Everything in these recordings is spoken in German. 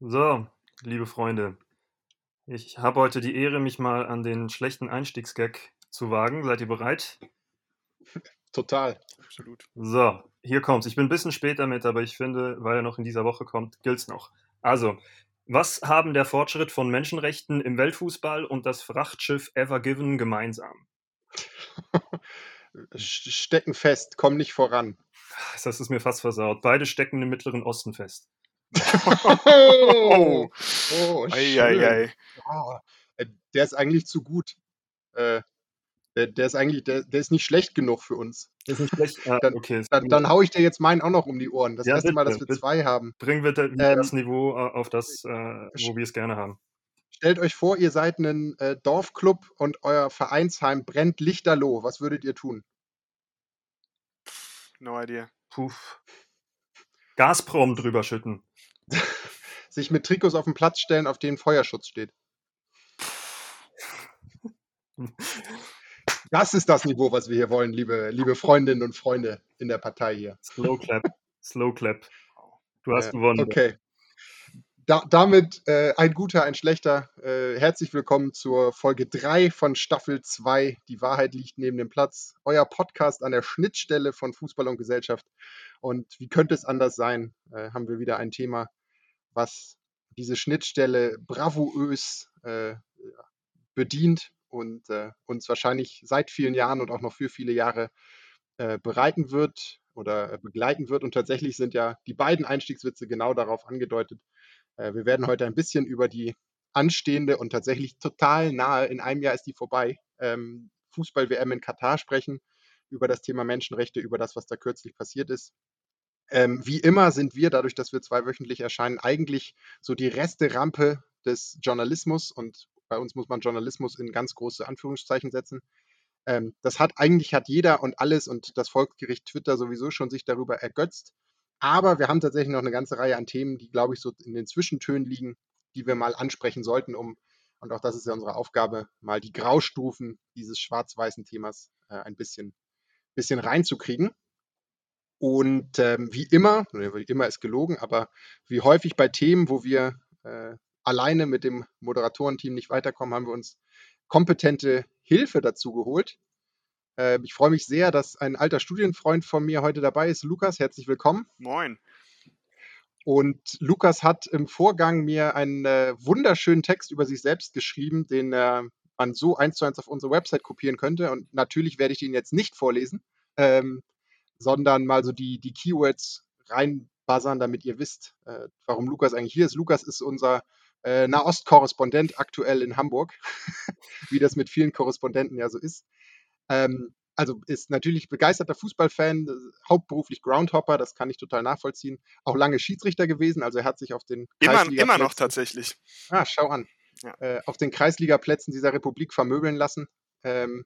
So, liebe Freunde, ich habe heute die Ehre, mich mal an den schlechten Einstiegsgag zu wagen. Seid ihr bereit? Total. Absolut. So, hier kommt's. Ich bin ein bisschen spät damit, aber ich finde, weil er noch in dieser Woche kommt, gilt's noch. Also, was haben der Fortschritt von Menschenrechten im Weltfußball und das Frachtschiff Ever Given gemeinsam? Stecken fest, komm nicht voran. Das ist mir fast versaut. Beide stecken im Mittleren Osten fest. Oh, oh Ei, schön. ei, ei. Äh, der ist eigentlich zu gut. Äh, der, der ist eigentlich, der, der ist nicht schlecht genug für uns. Ist nicht schlecht. Ah, Dann- okay. ist Dann, dann hau ich dir jetzt meinen auch noch um die Ohren. Das Ja, erste Mal, dass bitte, wir bitte. zwei haben. Bringen wir Ähm, das Niveau äh, auf das, äh, wo wir es gerne haben. Stellt euch vor, ihr seid ein äh, Dorfclub und euer Vereinsheim brennt lichterloh. Was würdet ihr tun? No idea. Puh. Gazprom drüber schütten. Sich mit Trikots auf den Platz stellen, auf denen Feuerschutz steht. Das ist das Niveau, was wir hier wollen, liebe, liebe Freundinnen und Freunde in der Partei hier. Slow Clap. Slow Clap. Du hast Äh, gewonnen. Okay. Da, damit äh, ein guter, ein schlechter. Äh, herzlich willkommen zur Folge 3 von Staffel 2. Die Wahrheit liegt neben dem Platz. Euer Podcast an der Schnittstelle von Fußball und Gesellschaft. Und wie könnte es anders sein, äh, haben wir wieder ein Thema, was diese Schnittstelle bravourös äh, bedient und äh, uns wahrscheinlich seit vielen Jahren und auch noch für viele Jahre äh, bereiten wird oder äh, begleiten wird. Und tatsächlich sind ja die beiden Einstiegswitze genau darauf angedeutet. Äh, wir werden heute ein bisschen über die anstehende und tatsächlich total nahe, in einem Jahr ist die vorbei, ähm, Fußball-WM in Katar sprechen, über das Thema Menschenrechte, über das, was da kürzlich passiert ist. Ähm, wie immer sind wir, dadurch, dass wir zweiwöchentlich erscheinen, eigentlich so die Reste-Rampe des Journalismus und bei uns muss man Journalismus in ganz große Anführungszeichen setzen. Ähm, das hat eigentlich hat jeder und alles und das Volksgericht Twitter sowieso schon sich darüber ergötzt. Aber wir haben tatsächlich noch eine ganze Reihe an Themen, die, glaube ich, so in den Zwischentönen liegen, die wir mal ansprechen sollten, um, und auch das ist ja unsere Aufgabe, mal die Graustufen dieses schwarz-weißen Themas äh, ein bisschen, bisschen reinzukriegen. Und ähm, wie immer, wie immer ist gelogen, aber wie häufig bei Themen, wo wir äh, alleine mit dem Moderatorenteam nicht weiterkommen, haben wir uns kompetente Hilfe dazu geholt. Äh, ich freue mich sehr, dass ein alter Studienfreund von mir heute dabei ist. Lukas, herzlich willkommen. Moin. Und Lukas hat im Vorgang mir einen äh, wunderschönen Text über sich selbst geschrieben, den äh, man so eins zu eins auf unsere Website kopieren könnte. Und natürlich werde ich den jetzt nicht vorlesen, ähm, sondern mal so die, die Keywords reinbuzzern, damit ihr wisst, äh, warum Lukas eigentlich hier ist. Lukas ist unser äh, Nahost-Korrespondent aktuell in Hamburg, wie das mit vielen Korrespondenten ja so ist. Ähm, also ist natürlich begeisterter Fußballfan, äh, hauptberuflich Groundhopper, das kann ich total nachvollziehen. Auch lange Schiedsrichter gewesen, also er hat sich auf den Immer, immer noch Kreisligaplätzen- tatsächlich. Ah, schau an. Ja. Äh, auf den Kreisligaplätzen dieser Republik vermöbeln lassen ähm,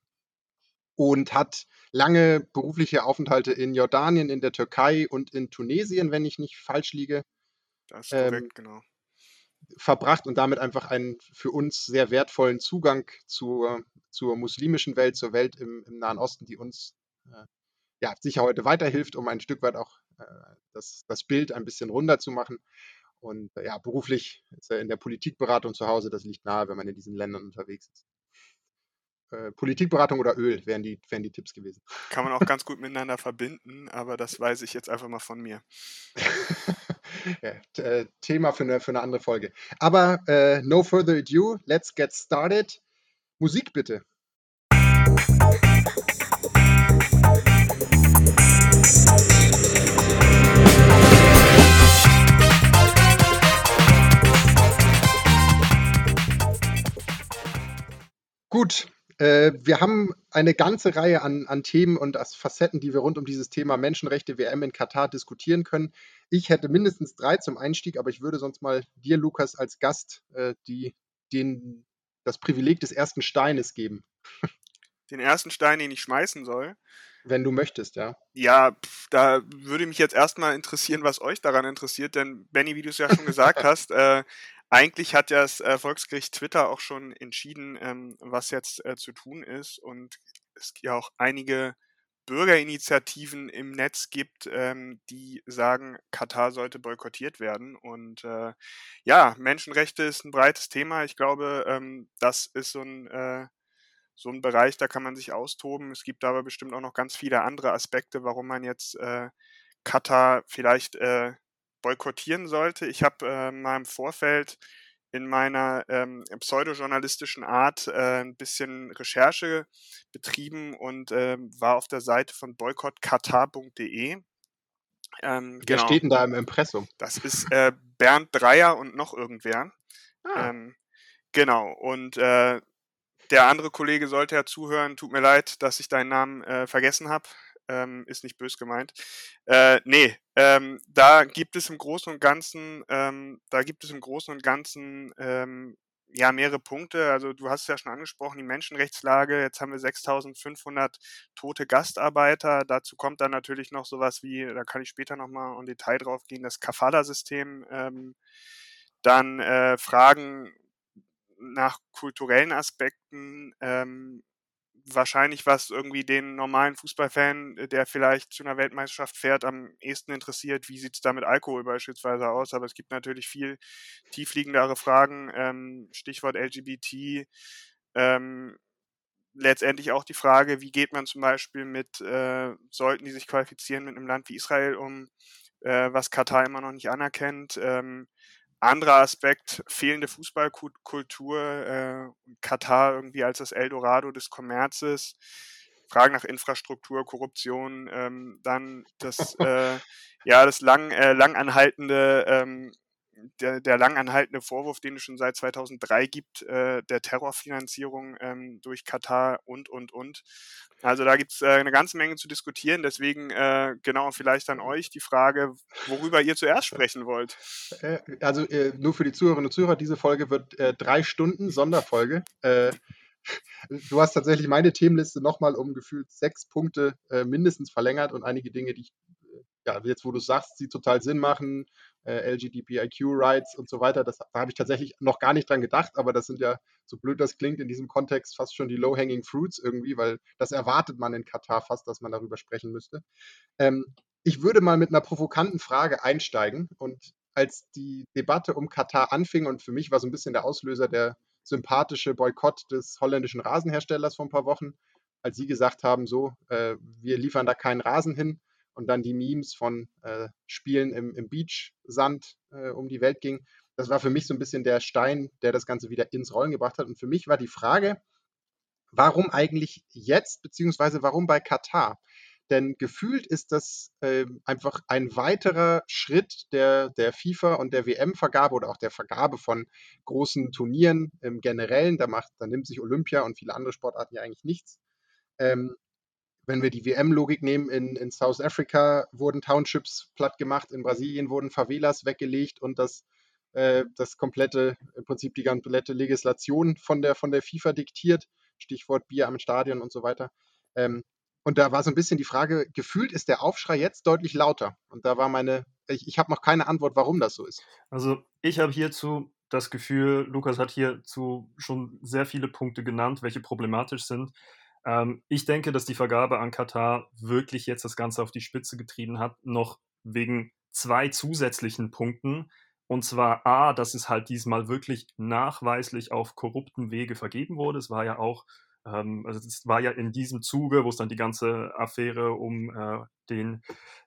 und hat lange berufliche Aufenthalte in Jordanien, in der Türkei und in Tunesien, wenn ich nicht falsch liege, Das ist Ähm, korrekt, genau. verbracht und damit einfach einen für uns sehr wertvollen Zugang zur, zur muslimischen Welt, zur Welt im, im Nahen Osten, die uns äh, ja, sicher heute weiterhilft, um ein Stück weit auch äh, das, das Bild ein bisschen runder zu machen. Und äh, ja, beruflich ist er in der Politikberatung zu Hause, das liegt nahe, wenn man in diesen Ländern unterwegs ist. Äh, Politikberatung oder Öl wären die, wären die Tipps gewesen. Kann man auch ganz gut miteinander verbinden, aber das weiß ich jetzt einfach mal von mir. ja, äh, Thema für eine, für eine andere Folge. Aber äh, no further ado, let's get started. Musik bitte. Gut, wir haben eine ganze Reihe an, an Themen und Facetten, die wir rund um dieses Thema Menschenrechte WM in Katar diskutieren können. Ich hätte mindestens drei zum Einstieg, aber ich würde sonst mal dir, Lukas, als Gast äh, die, den, das Privileg des ersten Steines geben, Den ersten Stein, den ich schmeißen soll, wenn du möchtest, ja. Ja, pf, da würde mich jetzt erstmal interessieren, was euch daran interessiert, denn Benny, wie du es ja schon gesagt hast, äh, eigentlich hat ja das äh, Volksgericht Twitter auch schon entschieden, ähm, was jetzt äh, zu tun ist und es ja auch einige Bürgerinitiativen im Netz gibt, ähm, die sagen, Katar sollte boykottiert werden. Und äh, ja, Menschenrechte ist ein breites Thema. Ich glaube, ähm, das ist so ein, äh, so ein Bereich, da kann man sich austoben. Es gibt aber bestimmt auch noch ganz viele andere Aspekte, warum man jetzt äh, Katar vielleicht äh, boykottieren sollte. Ich habe äh, mal im Vorfeld in meiner ähm, pseudojournalistischen Art äh, ein bisschen Recherche betrieben und äh, war auf der Seite von boykottkatar.de. Ähm, Wer genau. steht denn da im Impressum? Das ist äh, Bernd Dreier und noch irgendwer. Ah. Ähm, genau, und äh, der andere Kollege sollte ja zuhören. Tut mir leid, dass ich deinen Namen äh, vergessen habe ähm, ist nicht bös gemeint. Äh, nee, ähm, da gibt es im Großen und Ganzen, ähm, da gibt es im Großen und Ganzen ähm, ja mehrere Punkte. Also du hast es ja schon angesprochen, die Menschenrechtslage. Jetzt haben wir 6.500 tote Gastarbeiter. Dazu kommt dann natürlich noch sowas wie, da kann ich später nochmal im Detail drauf gehen, das Kafala-System. Ähm, dann äh, Fragen nach kulturellen Aspekten, ähm, wahrscheinlich, was irgendwie den normalen Fußballfan, äh, der vielleicht zu einer Weltmeisterschaft fährt, am ehesten interessiert. Wie sieht es da mit Alkohol beispielsweise aus? Aber es gibt natürlich viel tiefliegendere Fragen, ähm, Stichwort LGBT. Ähm, letztendlich auch die Frage, wie geht man zum Beispiel mit, äh, sollten die sich qualifizieren mit einem Land wie Israel um, äh, was Katar immer noch nicht anerkennt. Ähm, anderer Aspekt, fehlende Fußballkultur, äh, Katar irgendwie als das Eldorado des Kommerzes, Fragen nach Infrastruktur, Korruption, ähm, dann das, äh, ja, das lang, äh, langanhaltende ähm, der, der langanhaltende Vorwurf, den es schon seit 2003 gibt, äh, der Terrorfinanzierung ähm, durch Katar und, und, und. Also da gibt es äh, eine ganze Menge zu diskutieren. Deswegen äh, genau vielleicht an euch die Frage, worüber ihr zuerst sprechen wollt. Äh, also äh, nur für die Zuhörerinnen und Zuhörer, diese Folge wird äh, drei Stunden Sonderfolge. du hast tatsächlich meine Themenliste nochmal um gefühlt sechs Punkte mindestens verlängert und einige Dinge, die ich ja, jetzt wo du sagst, sie total Sinn machen, äh, LGBTIQ-Rights und so weiter. Das, da habe ich tatsächlich noch gar nicht dran gedacht, aber das sind ja, so blöd das klingt, in diesem Kontext fast schon die Low-Hanging Fruits irgendwie, weil das erwartet man in Katar fast, dass man darüber sprechen müsste. Ähm, ich würde mal mit einer provokanten Frage einsteigen und als die Debatte um Katar anfing und für mich war so ein bisschen der Auslöser der sympathische Boykott des holländischen Rasenherstellers vor ein paar Wochen, als sie gesagt haben, so, äh, wir liefern da keinen Rasen hin, und dann die Memes von äh, Spielen im, im Beachsand äh, um die Welt ging. Das war für mich so ein bisschen der Stein, der das Ganze wieder ins Rollen gebracht hat. Und für mich war die Frage, warum eigentlich jetzt, beziehungsweise warum bei Katar? Denn gefühlt ist das äh, einfach ein weiterer Schritt der, der FIFA und der WM-Vergabe oder auch der Vergabe von großen Turnieren im Generellen. Da, macht, da nimmt sich Olympia und viele andere Sportarten ja eigentlich nichts. Ähm, wenn wir die WM-Logik nehmen, in, in South Africa wurden Townships platt gemacht, in Brasilien wurden Favelas weggelegt und das, äh, das komplette, im Prinzip die komplette Legislation von der, von der FIFA diktiert. Stichwort Bier am Stadion und so weiter. Ähm, und da war so ein bisschen die Frage, gefühlt ist der Aufschrei jetzt deutlich lauter. Und da war meine, ich, ich habe noch keine Antwort, warum das so ist. Also ich habe hierzu das Gefühl, Lukas hat hierzu schon sehr viele Punkte genannt, welche problematisch sind. Ähm, ich denke, dass die Vergabe an Katar wirklich jetzt das Ganze auf die Spitze getrieben hat, noch wegen zwei zusätzlichen Punkten. Und zwar A, dass es halt diesmal wirklich nachweislich auf korrupten Wege vergeben wurde. Es war ja auch, ähm, also es war ja in diesem Zuge, wo es dann die ganze Affäre um äh, den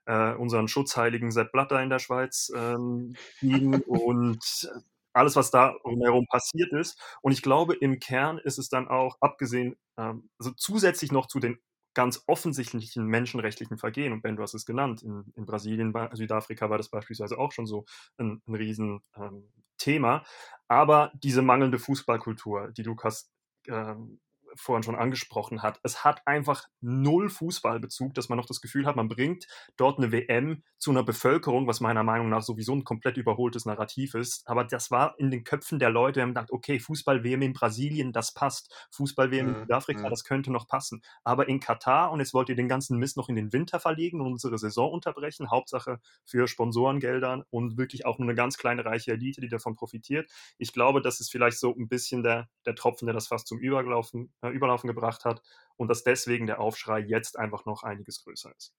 äh, unseren Schutzheiligen Sepp Blatter in der Schweiz ähm, ging und alles, was da drumherum passiert ist. Und ich glaube, im Kern ist es dann auch, abgesehen, ähm, also zusätzlich noch zu den ganz offensichtlichen menschenrechtlichen Vergehen, und Ben, du hast es genannt, in, in Brasilien, Südafrika war das beispielsweise auch schon so ein, ein Riesenthema. Ähm, Aber diese mangelnde Fußballkultur, die Lukas ähm, vorhin schon angesprochen hat. Es hat einfach null Fußballbezug, dass man noch das Gefühl hat, man bringt dort eine WM zu einer Bevölkerung, was meiner Meinung nach sowieso ein komplett überholtes Narrativ ist. Aber das war in den Köpfen der Leute, die haben gedacht, okay, Fußball-WM in Brasilien, das passt. Fußball-WM in mhm, Südafrika, mhm. das könnte noch passen. Aber in Katar, und jetzt wollt ihr den ganzen Mist noch in den Winter verlegen und unsere Saison unterbrechen, Hauptsache für Sponsorengeldern und wirklich auch nur eine ganz kleine reiche Elite, die davon profitiert. Ich glaube, das ist vielleicht so ein bisschen der, der Tropfen, der das fast zum Überlaufen äh, Überlaufen gebracht hat und dass deswegen der Aufschrei jetzt einfach noch einiges größer ist.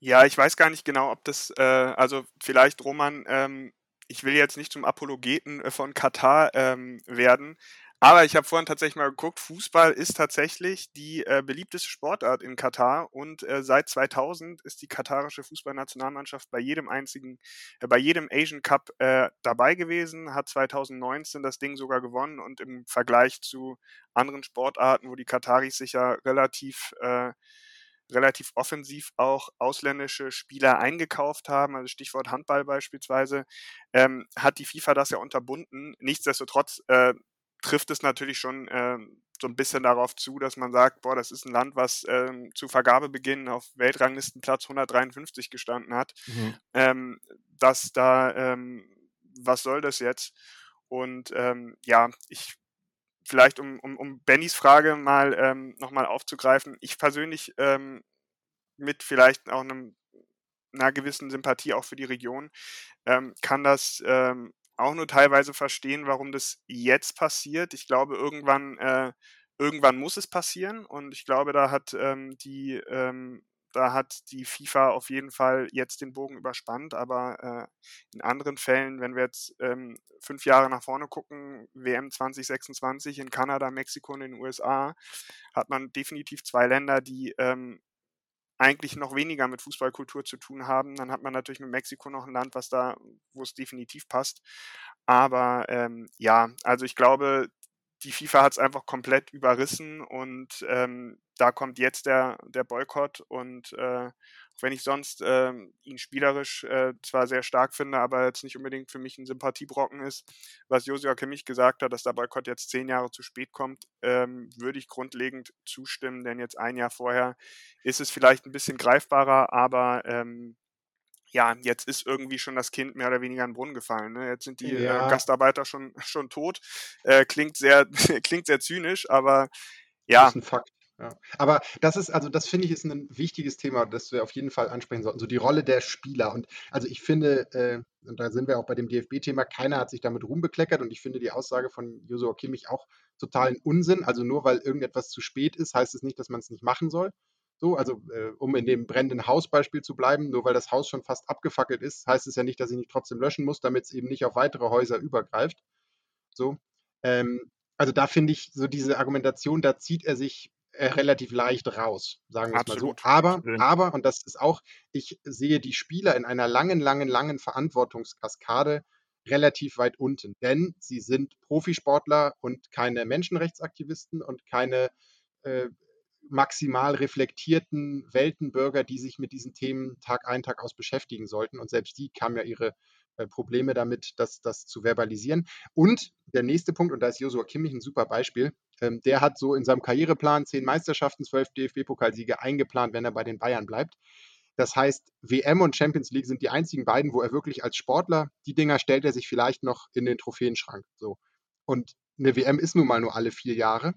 Ja, ich weiß gar nicht genau, ob das, äh, also vielleicht Roman, ähm, ich will jetzt nicht zum Apologeten äh, von Katar ähm, werden, aber ich habe vorhin tatsächlich mal geguckt, Fußball ist tatsächlich die äh, beliebteste Sportart in Katar und äh, seit 2000 ist die katarische Fußballnationalmannschaft bei jedem einzigen, äh, bei jedem Asian Cup äh, dabei gewesen, hat 2019 das Ding sogar gewonnen und im Vergleich zu anderen Sportarten, wo die Kataris sich ja relativ äh, relativ offensiv auch ausländische Spieler eingekauft haben, also Stichwort Handball beispielsweise, ähm, hat die FIFA das ja unterbunden. Nichtsdestotrotz äh, trifft es natürlich schon äh, so ein bisschen darauf zu, dass man sagt, boah, das ist ein Land, was ähm, zu Vergabebeginn auf Weltranglistenplatz 153 gestanden hat, mhm. ähm, dass da, ähm, was soll das jetzt? Und ähm, ja, ich vielleicht um, um, um Bennys Frage mal ähm, nochmal aufzugreifen, ich persönlich ähm, mit vielleicht auch einem, einer gewissen Sympathie auch für die Region, ähm, kann das ähm, auch nur teilweise verstehen, warum das jetzt passiert. Ich glaube, irgendwann, äh, irgendwann muss es passieren und ich glaube, da hat ähm, die ähm, da hat die FIFA auf jeden Fall jetzt den Bogen überspannt, aber äh, in anderen Fällen, wenn wir jetzt ähm, fünf Jahre nach vorne gucken, WM 2026 in Kanada, Mexiko und den USA, hat man definitiv zwei Länder, die ähm, eigentlich noch weniger mit Fußballkultur zu tun haben. Dann hat man natürlich mit Mexiko noch ein Land, was da, wo es definitiv passt. Aber ähm, ja, also ich glaube, die FIFA hat es einfach komplett überrissen und ähm, da kommt jetzt der, der Boykott und äh, wenn ich sonst äh, ihn spielerisch äh, zwar sehr stark finde, aber jetzt nicht unbedingt für mich ein Sympathiebrocken ist, was Josua Kimmich gesagt hat, dass der Boykott jetzt zehn Jahre zu spät kommt, ähm, würde ich grundlegend zustimmen, denn jetzt ein Jahr vorher ist es vielleicht ein bisschen greifbarer, aber ähm, ja, jetzt ist irgendwie schon das Kind mehr oder weniger in den Brunnen gefallen. Ne? Jetzt sind die äh, ja. äh, Gastarbeiter schon, schon tot. Äh, klingt, sehr, klingt sehr zynisch, aber ja. Ja. Aber das ist, also das finde ich, ist ein wichtiges Thema, das wir auf jeden Fall ansprechen sollten. So die Rolle der Spieler. Und also ich finde, äh, und da sind wir auch bei dem DFB-Thema, keiner hat sich damit rumbekleckert und ich finde die Aussage von Josua Kimmich auch totalen Unsinn. Also nur weil irgendetwas zu spät ist, heißt es nicht, dass man es nicht machen soll. So, also äh, um in dem brennenden Hausbeispiel zu bleiben, nur weil das Haus schon fast abgefackelt ist, heißt es ja nicht, dass ich nicht trotzdem löschen muss, damit es eben nicht auf weitere Häuser übergreift. So, ähm, also da finde ich so diese Argumentation, da zieht er sich äh, relativ leicht raus, sagen wir es mal so. Aber, aber, und das ist auch, ich sehe die Spieler in einer langen, langen, langen Verantwortungskaskade relativ weit unten, denn sie sind Profisportler und keine Menschenrechtsaktivisten und keine äh, maximal reflektierten Weltenbürger, die sich mit diesen Themen Tag ein, Tag aus beschäftigen sollten. Und selbst die haben ja ihre Probleme damit, das, das zu verbalisieren. Und der nächste Punkt, und da ist Josua Kimmich ein super Beispiel, ähm, der hat so in seinem Karriereplan zehn Meisterschaften, zwölf DFB-Pokalsiege eingeplant, wenn er bei den Bayern bleibt. Das heißt, WM und Champions League sind die einzigen beiden, wo er wirklich als Sportler, die Dinger stellt er sich vielleicht noch in den Trophäenschrank. So. Und eine WM ist nun mal nur alle vier Jahre.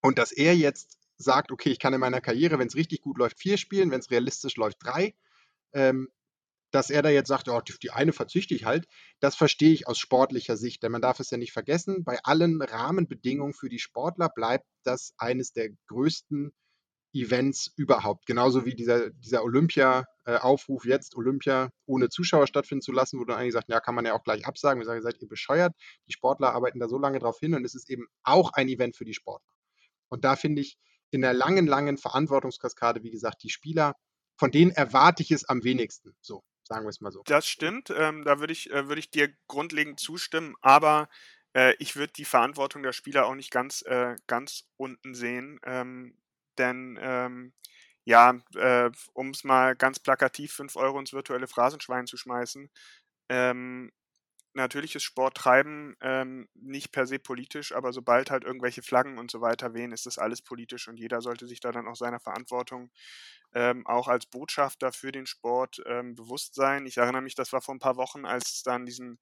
Und dass er jetzt sagt, okay, ich kann in meiner Karriere, wenn es richtig gut läuft, vier spielen, wenn es realistisch läuft, drei, ähm, dass er da jetzt sagt, oh, die eine verzichte ich halt, das verstehe ich aus sportlicher Sicht, denn man darf es ja nicht vergessen, bei allen Rahmenbedingungen für die Sportler bleibt das eines der größten Events überhaupt. Genauso wie dieser, dieser Olympia-Aufruf jetzt, Olympia ohne Zuschauer stattfinden zu lassen, wo dann eigentlich sagt, ja, kann man ja auch gleich absagen. Wir sagen, seid ihr bescheuert? Die Sportler arbeiten da so lange drauf hin und es ist eben auch ein Event für die Sportler. Und da finde ich, in der langen, langen Verantwortungskaskade, wie gesagt, die Spieler, von denen erwarte ich es am wenigsten. So, sagen wir es mal so. Das stimmt. Ähm, da würde ich, äh, würd ich dir grundlegend zustimmen, aber äh, ich würde die Verantwortung der Spieler auch nicht ganz, äh, ganz unten sehen. Ähm, denn ähm, ja, äh, um es mal ganz plakativ 5 Euro ins virtuelle Phrasenschwein zu schmeißen, ähm, natürlich ist Sporttreiben ähm, nicht per se politisch, aber sobald halt irgendwelche Flaggen und so weiter wehen, ist das alles politisch und jeder sollte sich da dann auch seiner Verantwortung ähm, auch als Botschafter für den Sport ähm, bewusst sein. Ich erinnere mich, das war vor ein paar Wochen, als es dann diesen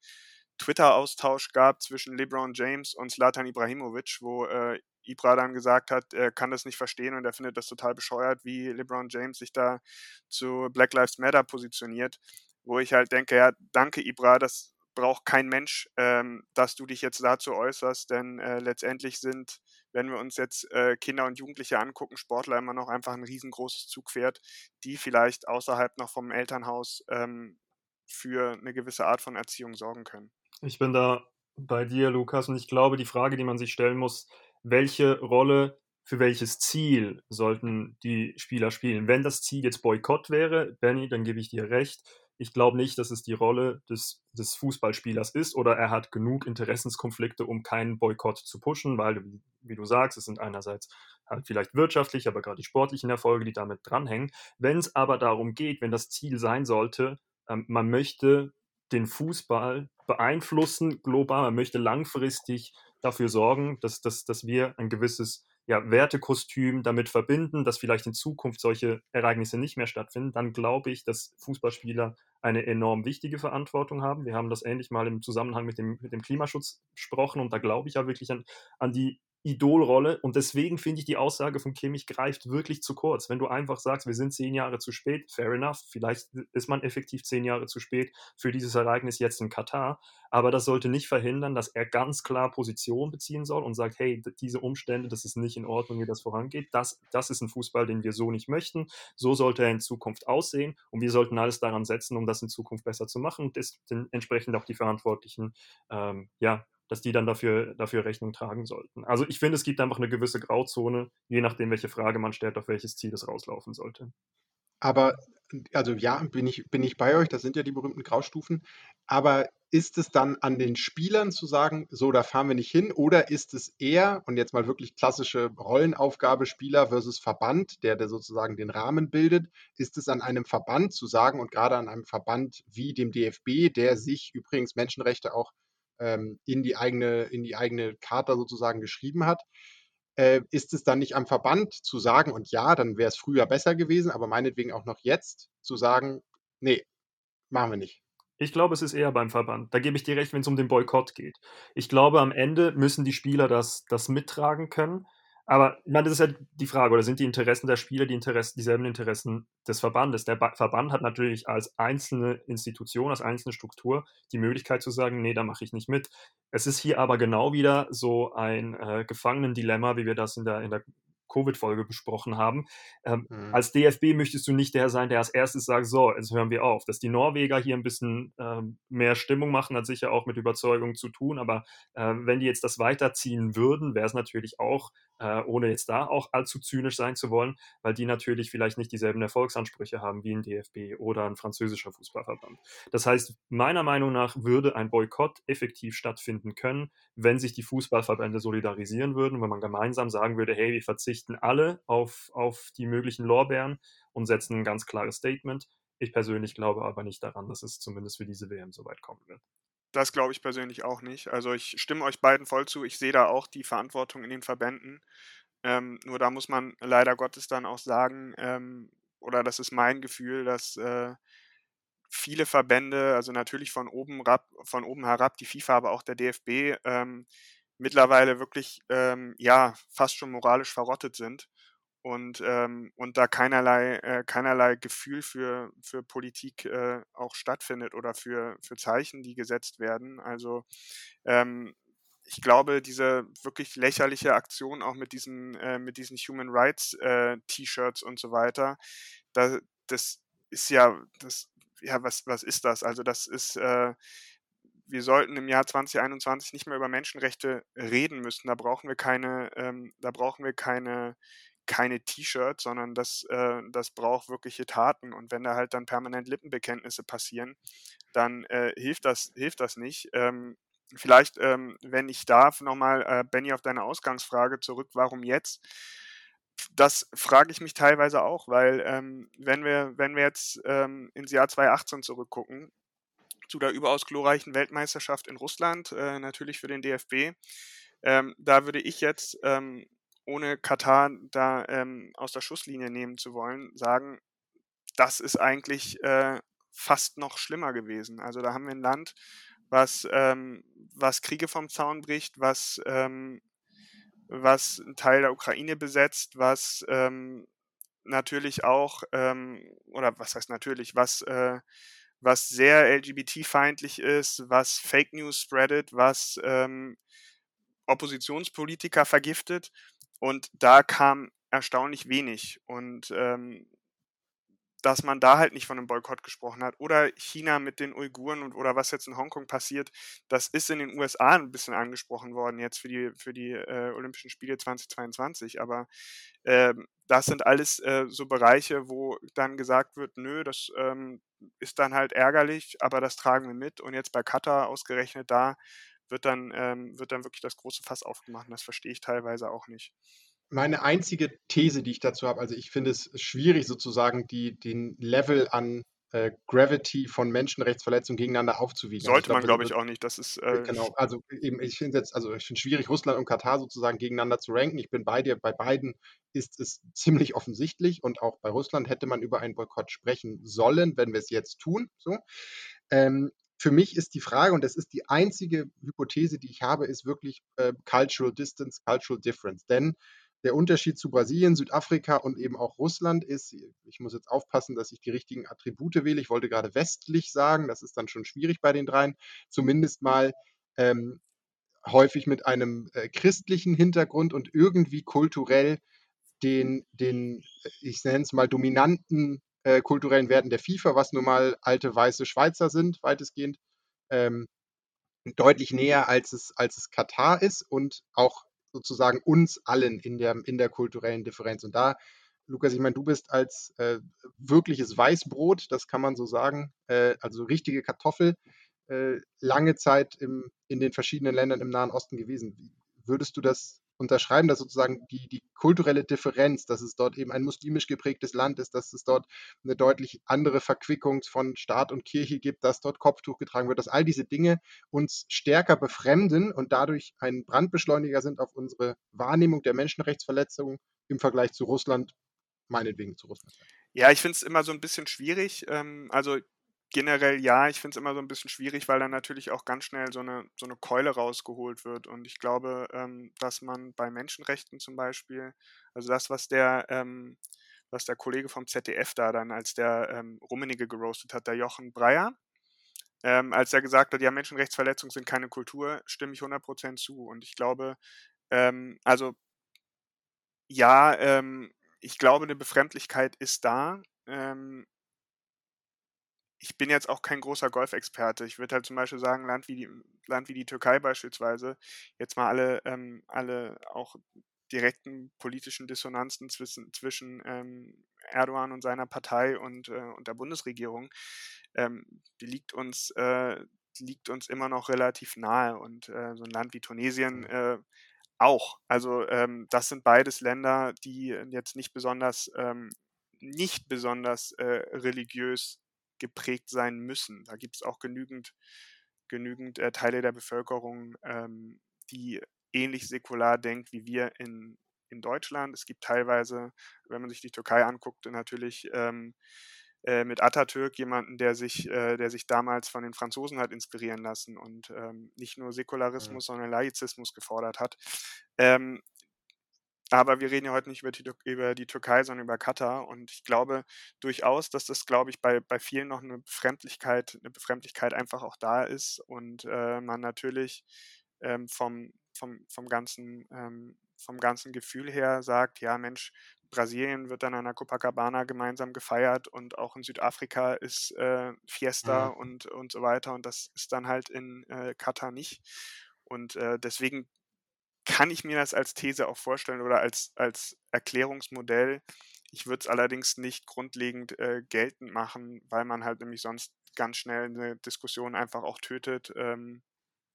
Twitter-Austausch gab zwischen LeBron James und Slatan Ibrahimovic, wo äh, Ibra dann gesagt hat, er kann das nicht verstehen und er findet das total bescheuert, wie LeBron James sich da zu Black Lives Matter positioniert, wo ich halt denke, ja, danke Ibra, dass braucht kein Mensch, ähm, dass du dich jetzt dazu äußerst, denn äh, letztendlich sind, wenn wir uns jetzt äh, Kinder und Jugendliche angucken, Sportler immer noch einfach ein riesengroßes Zugpferd, die vielleicht außerhalb noch vom Elternhaus ähm, für eine gewisse Art von Erziehung sorgen können. Ich bin da bei dir, Lukas, und ich glaube, die Frage, die man sich stellen muss, welche Rolle für welches Ziel sollten die Spieler spielen? Wenn das Ziel jetzt Boykott wäre, Benny, dann gebe ich dir recht. Ich glaube nicht, dass es die Rolle des, des Fußballspielers ist oder er hat genug Interessenskonflikte, um keinen Boykott zu pushen, weil, wie du sagst, es sind einerseits halt vielleicht wirtschaftlich, aber gerade die sportlichen Erfolge, die damit dranhängen. Wenn es aber darum geht, wenn das Ziel sein sollte, ähm, man möchte den Fußball beeinflussen global, man möchte langfristig dafür sorgen, dass, dass, dass wir ein gewisses ja, Wertekostüm damit verbinden, dass vielleicht in Zukunft solche Ereignisse nicht mehr stattfinden, dann glaube ich, dass Fußballspieler eine enorm wichtige Verantwortung haben. Wir haben das ähnlich mal im Zusammenhang mit dem, mit dem Klimaschutz besprochen und da glaube ich ja wirklich an, an die Idolrolle. Und deswegen finde ich die Aussage von Kimmich greift wirklich zu kurz. Wenn du einfach sagst, wir sind zehn Jahre zu spät, fair enough. Vielleicht ist man effektiv zehn Jahre zu spät für dieses Ereignis jetzt in Katar. Aber das sollte nicht verhindern, dass er ganz klar Position beziehen soll und sagt, hey, diese Umstände, das ist nicht in Ordnung, wie das vorangeht. Das, das ist ein Fußball, den wir so nicht möchten. So sollte er in Zukunft aussehen. Und wir sollten alles daran setzen, um das in Zukunft besser zu machen und entsprechend auch die Verantwortlichen ähm, ja, dass die dann dafür, dafür Rechnung tragen sollten. Also ich finde, es gibt einfach eine gewisse Grauzone, je nachdem, welche Frage man stellt, auf welches Ziel es rauslaufen sollte. Aber, also ja, bin ich, bin ich bei euch, das sind ja die berühmten Graustufen. Aber ist es dann an den Spielern zu sagen, so, da fahren wir nicht hin? Oder ist es eher, und jetzt mal wirklich klassische Rollenaufgabe, Spieler versus Verband, der, der sozusagen den Rahmen bildet, ist es an einem Verband zu sagen und gerade an einem Verband wie dem DFB, der sich übrigens Menschenrechte auch ähm, in, die eigene, in die eigene Charta sozusagen geschrieben hat. Äh, ist es dann nicht am Verband zu sagen, und ja, dann wäre es früher besser gewesen, aber meinetwegen auch noch jetzt zu sagen, nee, machen wir nicht. Ich glaube, es ist eher beim Verband. Da gebe ich dir recht, wenn es um den Boykott geht. Ich glaube, am Ende müssen die Spieler das, das mittragen können. Aber ich meine, das ist ja die Frage, oder sind die Interessen der Spieler die Interessen, dieselben Interessen des Verbandes? Der ba Verband hat natürlich als einzelne Institution, als einzelne Struktur die Möglichkeit zu sagen, nee, da mache ich nicht mit. Es ist hier aber genau wieder so ein äh, Gefangenen-Dilemma, wie wir das in der, in der Covid-Folge besprochen haben. Ähm, mhm. Als DFB möchtest du nicht der sein, der als erstes sagt, so, jetzt hören wir auf. Dass die Norweger hier ein bisschen ähm, mehr Stimmung machen, hat sicher auch mit Überzeugung zu tun, aber äh, wenn die jetzt das weiterziehen würden, wäre es natürlich auch äh, ohne jetzt da auch allzu zynisch sein zu wollen, weil die natürlich vielleicht nicht dieselben Erfolgsansprüche haben wie ein DFB oder ein französischer Fußballverband. Das heißt, meiner Meinung nach würde ein Boykott effektiv stattfinden können, wenn sich die Fußballverbände solidarisieren würden, wenn man gemeinsam sagen würde, hey, wir verzichten alle auf, auf die möglichen Lorbeeren und setzen ein ganz klares Statement. Ich persönlich glaube aber nicht daran, dass es zumindest für diese WM so weit kommen wird. Das glaube ich persönlich auch nicht. Also ich stimme euch beiden voll zu. Ich sehe da auch die Verantwortung in den Verbänden. Ähm, nur da muss man leider Gottes dann auch sagen, ähm, oder das ist mein Gefühl, dass äh, viele Verbände, also natürlich von oben, rab, von oben herab, die FIFA, aber auch der DFB, ähm, mittlerweile wirklich ähm, ja fast schon moralisch verrottet sind und, ähm, und da keinerlei, äh, keinerlei Gefühl für, für Politik äh, auch stattfindet oder für, für Zeichen, die gesetzt werden. Also ähm, ich glaube, diese wirklich lächerliche Aktion auch mit diesen, äh, mit diesen Human Rights äh, T-Shirts und so weiter, da, das ist ja, das, ja, was, was ist das? Also das ist, äh, wir sollten im Jahr 2021 nicht mehr über Menschenrechte reden müssen. Da brauchen wir keine, ähm, da brauchen wir keine keine T-Shirts, sondern das, äh, das braucht wirkliche Taten. Und wenn da halt dann permanent Lippenbekenntnisse passieren, dann äh, hilft, das, hilft das nicht. Ähm, vielleicht, ähm, wenn ich darf, nochmal, äh, Benny, auf deine Ausgangsfrage zurück, warum jetzt? Das frage ich mich teilweise auch, weil ähm, wenn, wir, wenn wir jetzt ähm, ins Jahr 2018 zurückgucken, zu der überaus glorreichen Weltmeisterschaft in Russland, äh, natürlich für den DFB, ähm, da würde ich jetzt ähm, ohne Katar da ähm, aus der Schusslinie nehmen zu wollen, sagen, das ist eigentlich äh, fast noch schlimmer gewesen. Also da haben wir ein Land, was, ähm, was Kriege vom Zaun bricht, was, ähm, was einen Teil der Ukraine besetzt, was ähm, natürlich auch, oder was heißt natürlich, was, äh, was sehr LGBT-feindlich ist, was Fake News spreadet, was ähm, Oppositionspolitiker vergiftet. Und da kam erstaunlich wenig. Und ähm, dass man da halt nicht von einem Boykott gesprochen hat. Oder China mit den Uiguren und oder was jetzt in Hongkong passiert, das ist in den USA ein bisschen angesprochen worden jetzt für die, für die äh, Olympischen Spiele 2022. Aber äh, das sind alles äh, so Bereiche, wo dann gesagt wird, nö, das ähm, ist dann halt ärgerlich, aber das tragen wir mit. Und jetzt bei Katar ausgerechnet da wird dann, ähm, wird dann wirklich das große Fass aufgemacht. Das verstehe ich teilweise auch nicht meine einzige These, die ich dazu habe, also ich finde es schwierig sozusagen, die, den Level an äh, Gravity von Menschenrechtsverletzungen gegeneinander aufzuwiegen. Also Sollte also man, glaube ich, auch nicht. Das ist äh, genau. Also eben, ich finde jetzt, also ich finde schwierig, Russland und Katar sozusagen gegeneinander zu ranken. Ich bin bei dir. Bei beiden ist es ziemlich offensichtlich und auch bei Russland hätte man über einen Boykott sprechen sollen, wenn wir es jetzt tun. So. Ähm, für mich ist die Frage, und das ist die einzige Hypothese, die ich habe, ist wirklich äh, Cultural Distance, Cultural Difference. Denn der Unterschied zu Brasilien, Südafrika und eben auch Russland ist, ich muss jetzt aufpassen, dass ich die richtigen Attribute wähle. Ich wollte gerade westlich sagen, das ist dann schon schwierig bei den dreien. Zumindest mal ähm, häufig mit einem äh, christlichen Hintergrund und irgendwie kulturell den, den ich nenne es mal, dominanten äh, kulturellen Werten der FIFA, was nun mal alte weiße Schweizer sind, weitestgehend, ähm, deutlich näher als es, als es Katar ist und auch sozusagen uns allen in der, in der kulturellen Differenz. Und da, Lukas, ich meine, du bist als äh, wirkliches Weißbrot, das kann man so sagen, äh, also richtige Kartoffel, äh, lange Zeit im, in den verschiedenen Ländern im Nahen Osten gewesen. Würdest du das unterschreiben, dass sozusagen die, die kulturelle Differenz, dass es dort eben ein muslimisch geprägtes Land ist, dass es dort eine deutlich andere Verquickung von Staat und Kirche gibt, dass dort Kopftuch getragen wird, dass all diese Dinge uns stärker befremden und dadurch ein Brandbeschleuniger sind auf unsere Wahrnehmung der Menschenrechtsverletzungen im Vergleich zu Russland, meinetwegen zu Russland. Ja, ich finde es immer so ein bisschen schwierig. Ähm, also generell ja, ich finde es immer so ein bisschen schwierig, weil dann natürlich auch ganz schnell so eine, so eine Keule rausgeholt wird. Und ich glaube, ähm, dass man bei Menschenrechten zum Beispiel, also das, was der, ähm, was der Kollege vom ZDF da dann, als der ähm, Rummenigge geroastet hat, der Jochen Breyer, ähm, als er gesagt hat, ja, Menschenrechtsverletzungen sind keine Kultur, stimme ich 100% zu. Und ich glaube, ähm, also ja, ähm, ich glaube, eine Befremdlichkeit ist da. Ich bin jetzt auch kein großer Golfexperte. Ich würde halt zum Beispiel sagen, Land wie die, Land wie die Türkei beispielsweise, jetzt mal alle, ähm, alle auch direkten politischen Dissonanzen zwischen, zwischen ähm, Erdogan und seiner Partei und, äh, und der Bundesregierung, ähm, die liegt uns, äh, liegt uns immer noch relativ nahe. Und äh, so ein Land wie Tunesien äh, auch. Also ähm, das sind beides Länder, die jetzt nicht besonders ähm, nicht besonders äh, religiös geprägt sein müssen. Da gibt es auch genügend, genügend äh, Teile der Bevölkerung, ähm, die ähnlich säkular denkt wie wir in, in Deutschland. Es gibt teilweise, wenn man sich die Türkei anguckt, natürlich ähm, äh, mit Atatürk jemanden, der sich, äh, der sich damals von den Franzosen hat inspirieren lassen und ähm, nicht nur Säkularismus, ja. sondern Laizismus gefordert hat. Ähm, aber wir reden ja heute nicht über die, über die, Türkei, sondern über Katar. Und ich glaube durchaus, dass das, glaube ich, bei, bei vielen noch eine Befremdlichkeit, eine Befremdlichkeit einfach auch da ist und äh, man natürlich ähm, vom, vom, vom, ganzen, ähm, vom ganzen Gefühl her sagt, ja Mensch, Brasilien wird dann an der Copacabana gemeinsam gefeiert und auch in Südafrika ist äh, Fiesta mhm. und, und so weiter. Und das ist dann halt in äh, Katar nicht. Und äh, deswegen kann ich mir das als These auch vorstellen oder als, als Erklärungsmodell. Ich würde es allerdings nicht grundlegend äh, geltend machen, weil man halt nämlich sonst ganz schnell eine Diskussion einfach auch tötet, ähm,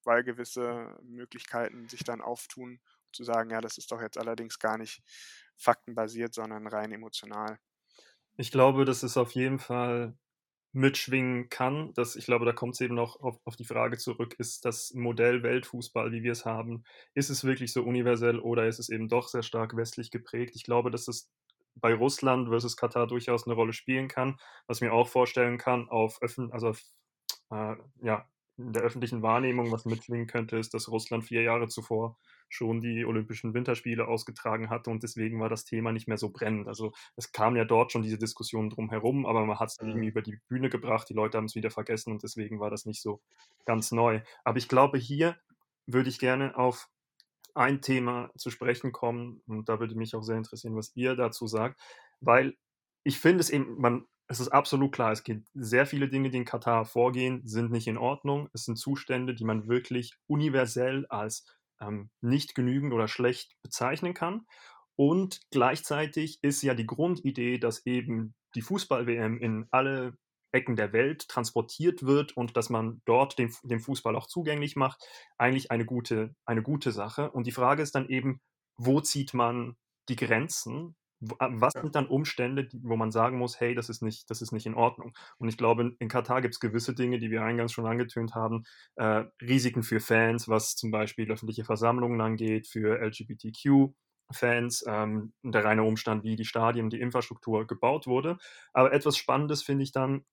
weil gewisse Möglichkeiten sich dann auftun, zu sagen, ja, das ist doch jetzt allerdings gar nicht faktenbasiert, sondern rein emotional. Ich glaube, das ist auf jeden Fall mitschwingen kann. Das, ich glaube, da kommt es eben noch auf, auf die Frage zurück, ist das Modell Weltfußball, wie wir es haben, ist es wirklich so universell oder ist es eben doch sehr stark westlich geprägt? Ich glaube, dass es bei Russland versus Katar durchaus eine Rolle spielen kann, was mir auch vorstellen kann, auf Öffn also auf, äh, ja, in der öffentlichen Wahrnehmung, was mitschwingen könnte, ist, dass Russland vier Jahre zuvor schon die Olympischen Winterspiele ausgetragen hatte und deswegen war das Thema nicht mehr so brennend. Also es kam ja dort schon diese Diskussion drum herum, aber man hat es mhm. irgendwie über die Bühne gebracht, die Leute haben es wieder vergessen und deswegen war das nicht so ganz neu. Aber ich glaube, hier würde ich gerne auf ein Thema zu sprechen kommen und da würde mich auch sehr interessieren, was ihr dazu sagt, weil ich finde es eben, man, es ist absolut klar, es gibt sehr viele Dinge, die in Katar vorgehen, sind nicht in Ordnung. Es sind Zustände, die man wirklich universell als ähm, nicht genügend oder schlecht bezeichnen kann. Und gleichzeitig ist ja die Grundidee, dass eben die Fußball-WM in alle Ecken der Welt transportiert wird und dass man dort den, den Fußball auch zugänglich macht, eigentlich eine gute, eine gute Sache. Und die Frage ist dann eben, wo zieht man die Grenzen? Was sind dann Umstände, wo man sagen muss, hey, das ist nicht, das ist nicht in Ordnung? Und ich glaube, in Katar gibt es gewisse Dinge, die wir eingangs schon angetönt haben. Äh, Risiken für Fans, was zum Beispiel öffentliche Versammlungen angeht, für LGBTQ. Fans, ähm, der reine Umstand, wie die Stadien, die Infrastruktur gebaut wurde. Aber etwas Spannendes finde ich dann,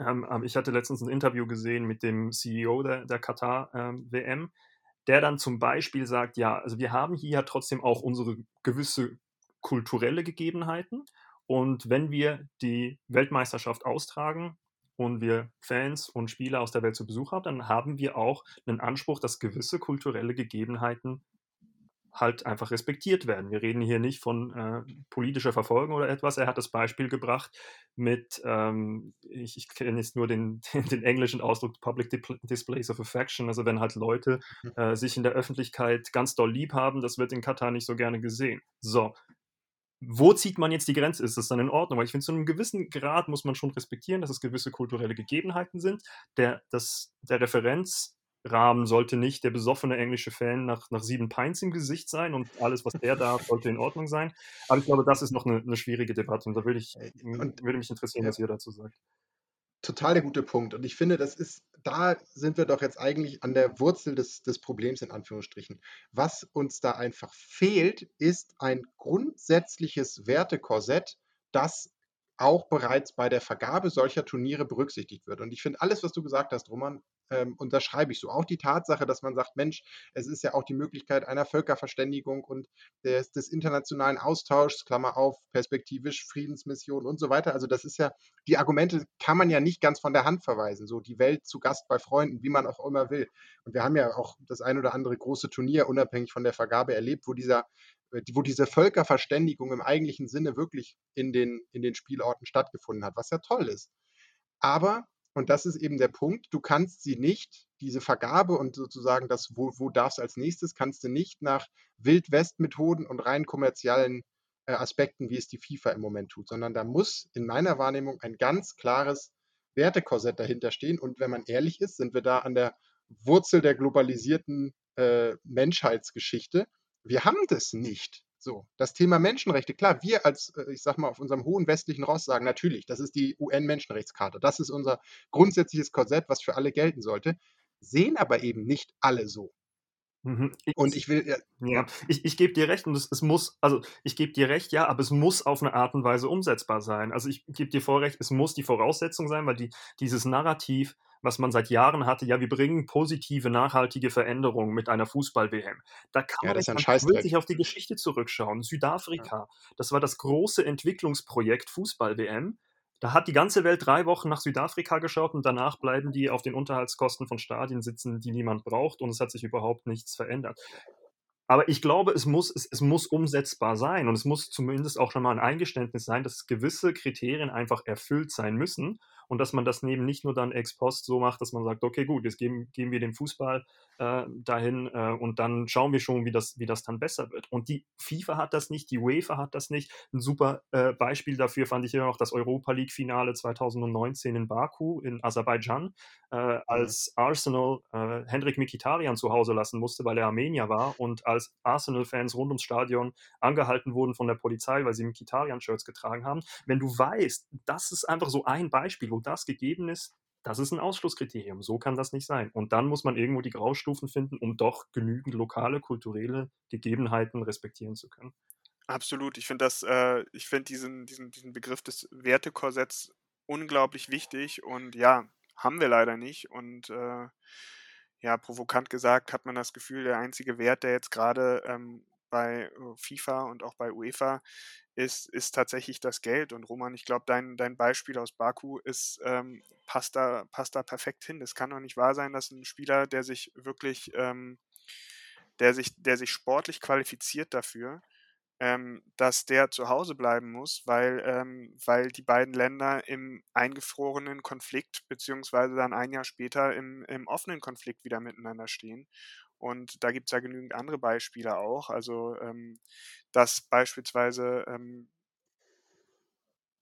ähm, ähm, ich hatte letztens ein Interview gesehen mit dem CEO der, der Katar-WM, ähm, der dann zum Beispiel sagt, ja, also wir haben hier ja trotzdem auch unsere gewisse kulturelle Gegebenheiten. Und wenn wir die Weltmeisterschaft austragen und wir Fans und Spieler aus der Welt zu Besuch haben, dann haben wir auch einen Anspruch, dass gewisse kulturelle Gegebenheiten halt einfach respektiert werden. Wir reden hier nicht von äh, politischer Verfolgung oder etwas. Er hat das Beispiel gebracht mit, ähm, ich, ich kenne jetzt nur den, den, den, englischen Ausdruck Public Displays of Affection, also wenn halt Leute mhm. äh, sich in der Öffentlichkeit ganz doll lieb haben, das wird in Katar nicht so gerne gesehen. So, wo zieht man jetzt die Grenze? Ist das dann in Ordnung? Weil ich finde, zu einem gewissen Grad muss man schon respektieren, dass es gewisse kulturelle Gegebenheiten sind. Der, das, der Referenz Rahmen sollte nicht der besoffene englische Fan nach, nach sieben Pints im Gesicht sein und alles, was der da sollte in Ordnung sein. Aber ich glaube, das ist noch eine, eine schwierige Debatte und da würde, ich, und, würde mich interessieren, was ihr dazu sagt. Total der gute Punkt. Und ich finde, das ist, da sind wir doch jetzt eigentlich an der Wurzel des, des Problems in Anführungsstrichen. Was uns da einfach fehlt, ist ein grundsätzliches Wertekorsett, das auch bereits bei der Vergabe solcher Turniere berücksichtigt wird. Und ich finde alles, was du gesagt hast, Roman, ähm, unterschreibe ich so. Auch die Tatsache, dass man sagt, Mensch, es ist ja auch die Möglichkeit einer Völkerverständigung und des, des internationalen Austauschs, Klammer auf, perspektivisch Friedensmission und so weiter. Also das ist ja, die Argumente kann man ja nicht ganz von der Hand verweisen. So die Welt zu Gast bei Freunden, wie man auch immer will. Und wir haben ja auch das ein oder andere große Turnier unabhängig von der Vergabe erlebt, wo dieser wo diese Völkerverständigung im eigentlichen Sinne wirklich in den, in den Spielorten stattgefunden hat, was ja toll ist. Aber und das ist eben der Punkt. Du kannst sie nicht, diese Vergabe und sozusagen das, wo, wo darfst als nächstes, kannst du nicht nach Wild-West-Methoden und rein kommerziellen äh, Aspekten, wie es die FIFA im Moment tut, sondern da muss in meiner Wahrnehmung ein ganz klares Wertekorsett dahinter stehen. Und wenn man ehrlich ist, sind wir da an der Wurzel der globalisierten äh, Menschheitsgeschichte. Wir haben das nicht. So, das Thema Menschenrechte, klar, wir als, äh, ich sag mal, auf unserem hohen westlichen Ross sagen, natürlich, das ist die UN-Menschenrechtskarte, das ist unser grundsätzliches Korsett, was für alle gelten sollte, sehen aber eben nicht alle so. Mhm. Ich, und ich will, ja, ja. ich, ich gebe dir recht und es, es muss, also ich gebe dir recht, ja, aber es muss auf eine Art und Weise umsetzbar sein. Also ich gebe dir vorrecht, es muss die Voraussetzung sein, weil die, dieses Narrativ, was man seit Jahren hatte, ja, wir bringen positive, nachhaltige Veränderungen mit einer Fußball-WM. Da kann ja, man das wirklich auf die Geschichte zurückschauen. Südafrika, ja. das war das große Entwicklungsprojekt Fußball-WM. Da hat die ganze Welt drei Wochen nach Südafrika geschaut und danach bleiben die auf den Unterhaltskosten von Stadien sitzen, die niemand braucht und es hat sich überhaupt nichts verändert. Aber ich glaube, es muss, es, es muss umsetzbar sein und es muss zumindest auch schon mal ein Eingeständnis sein, dass gewisse Kriterien einfach erfüllt sein müssen und dass man das neben nicht nur dann ex post so macht, dass man sagt, okay, gut, jetzt geben, geben wir den Fußball äh, dahin äh, und dann schauen wir schon, wie das, wie das dann besser wird. Und die FIFA hat das nicht, die UEFA hat das nicht. Ein super äh, Beispiel dafür fand ich immer noch das Europa League-Finale 2019 in Baku in Aserbaidschan, äh, mhm. als Arsenal äh, Hendrik Mikitarian zu Hause lassen musste, weil er Armenier war und als Arsenal-Fans rund ums Stadion angehalten wurden von der Polizei, weil sie Mikitarian-Shirts getragen haben. Wenn du weißt, das ist einfach so ein Beispiel, wo das gegeben ist, das ist ein Ausschlusskriterium. So kann das nicht sein. Und dann muss man irgendwo die Graustufen finden, um doch genügend lokale, kulturelle Gegebenheiten respektieren zu können. Absolut. Ich finde das, äh, ich finde diesen, diesen, diesen Begriff des Wertekorsetts unglaublich wichtig. Und ja, haben wir leider nicht. Und äh, ja, provokant gesagt hat man das Gefühl, der einzige Wert, der jetzt gerade ähm, bei äh, FIFA und auch bei UEFA ist, ist tatsächlich das Geld. Und Roman, ich glaube, dein, dein Beispiel aus Baku ist, ähm, passt, da, passt da perfekt hin. Es kann doch nicht wahr sein, dass ein Spieler, der sich wirklich, ähm, der sich, der sich sportlich qualifiziert dafür, ähm, dass der zu Hause bleiben muss, weil, ähm, weil die beiden Länder im eingefrorenen Konflikt beziehungsweise dann ein Jahr später im, im offenen Konflikt wieder miteinander stehen. Und da gibt es ja genügend andere Beispiele auch. Also, ähm, dass beispielsweise ähm,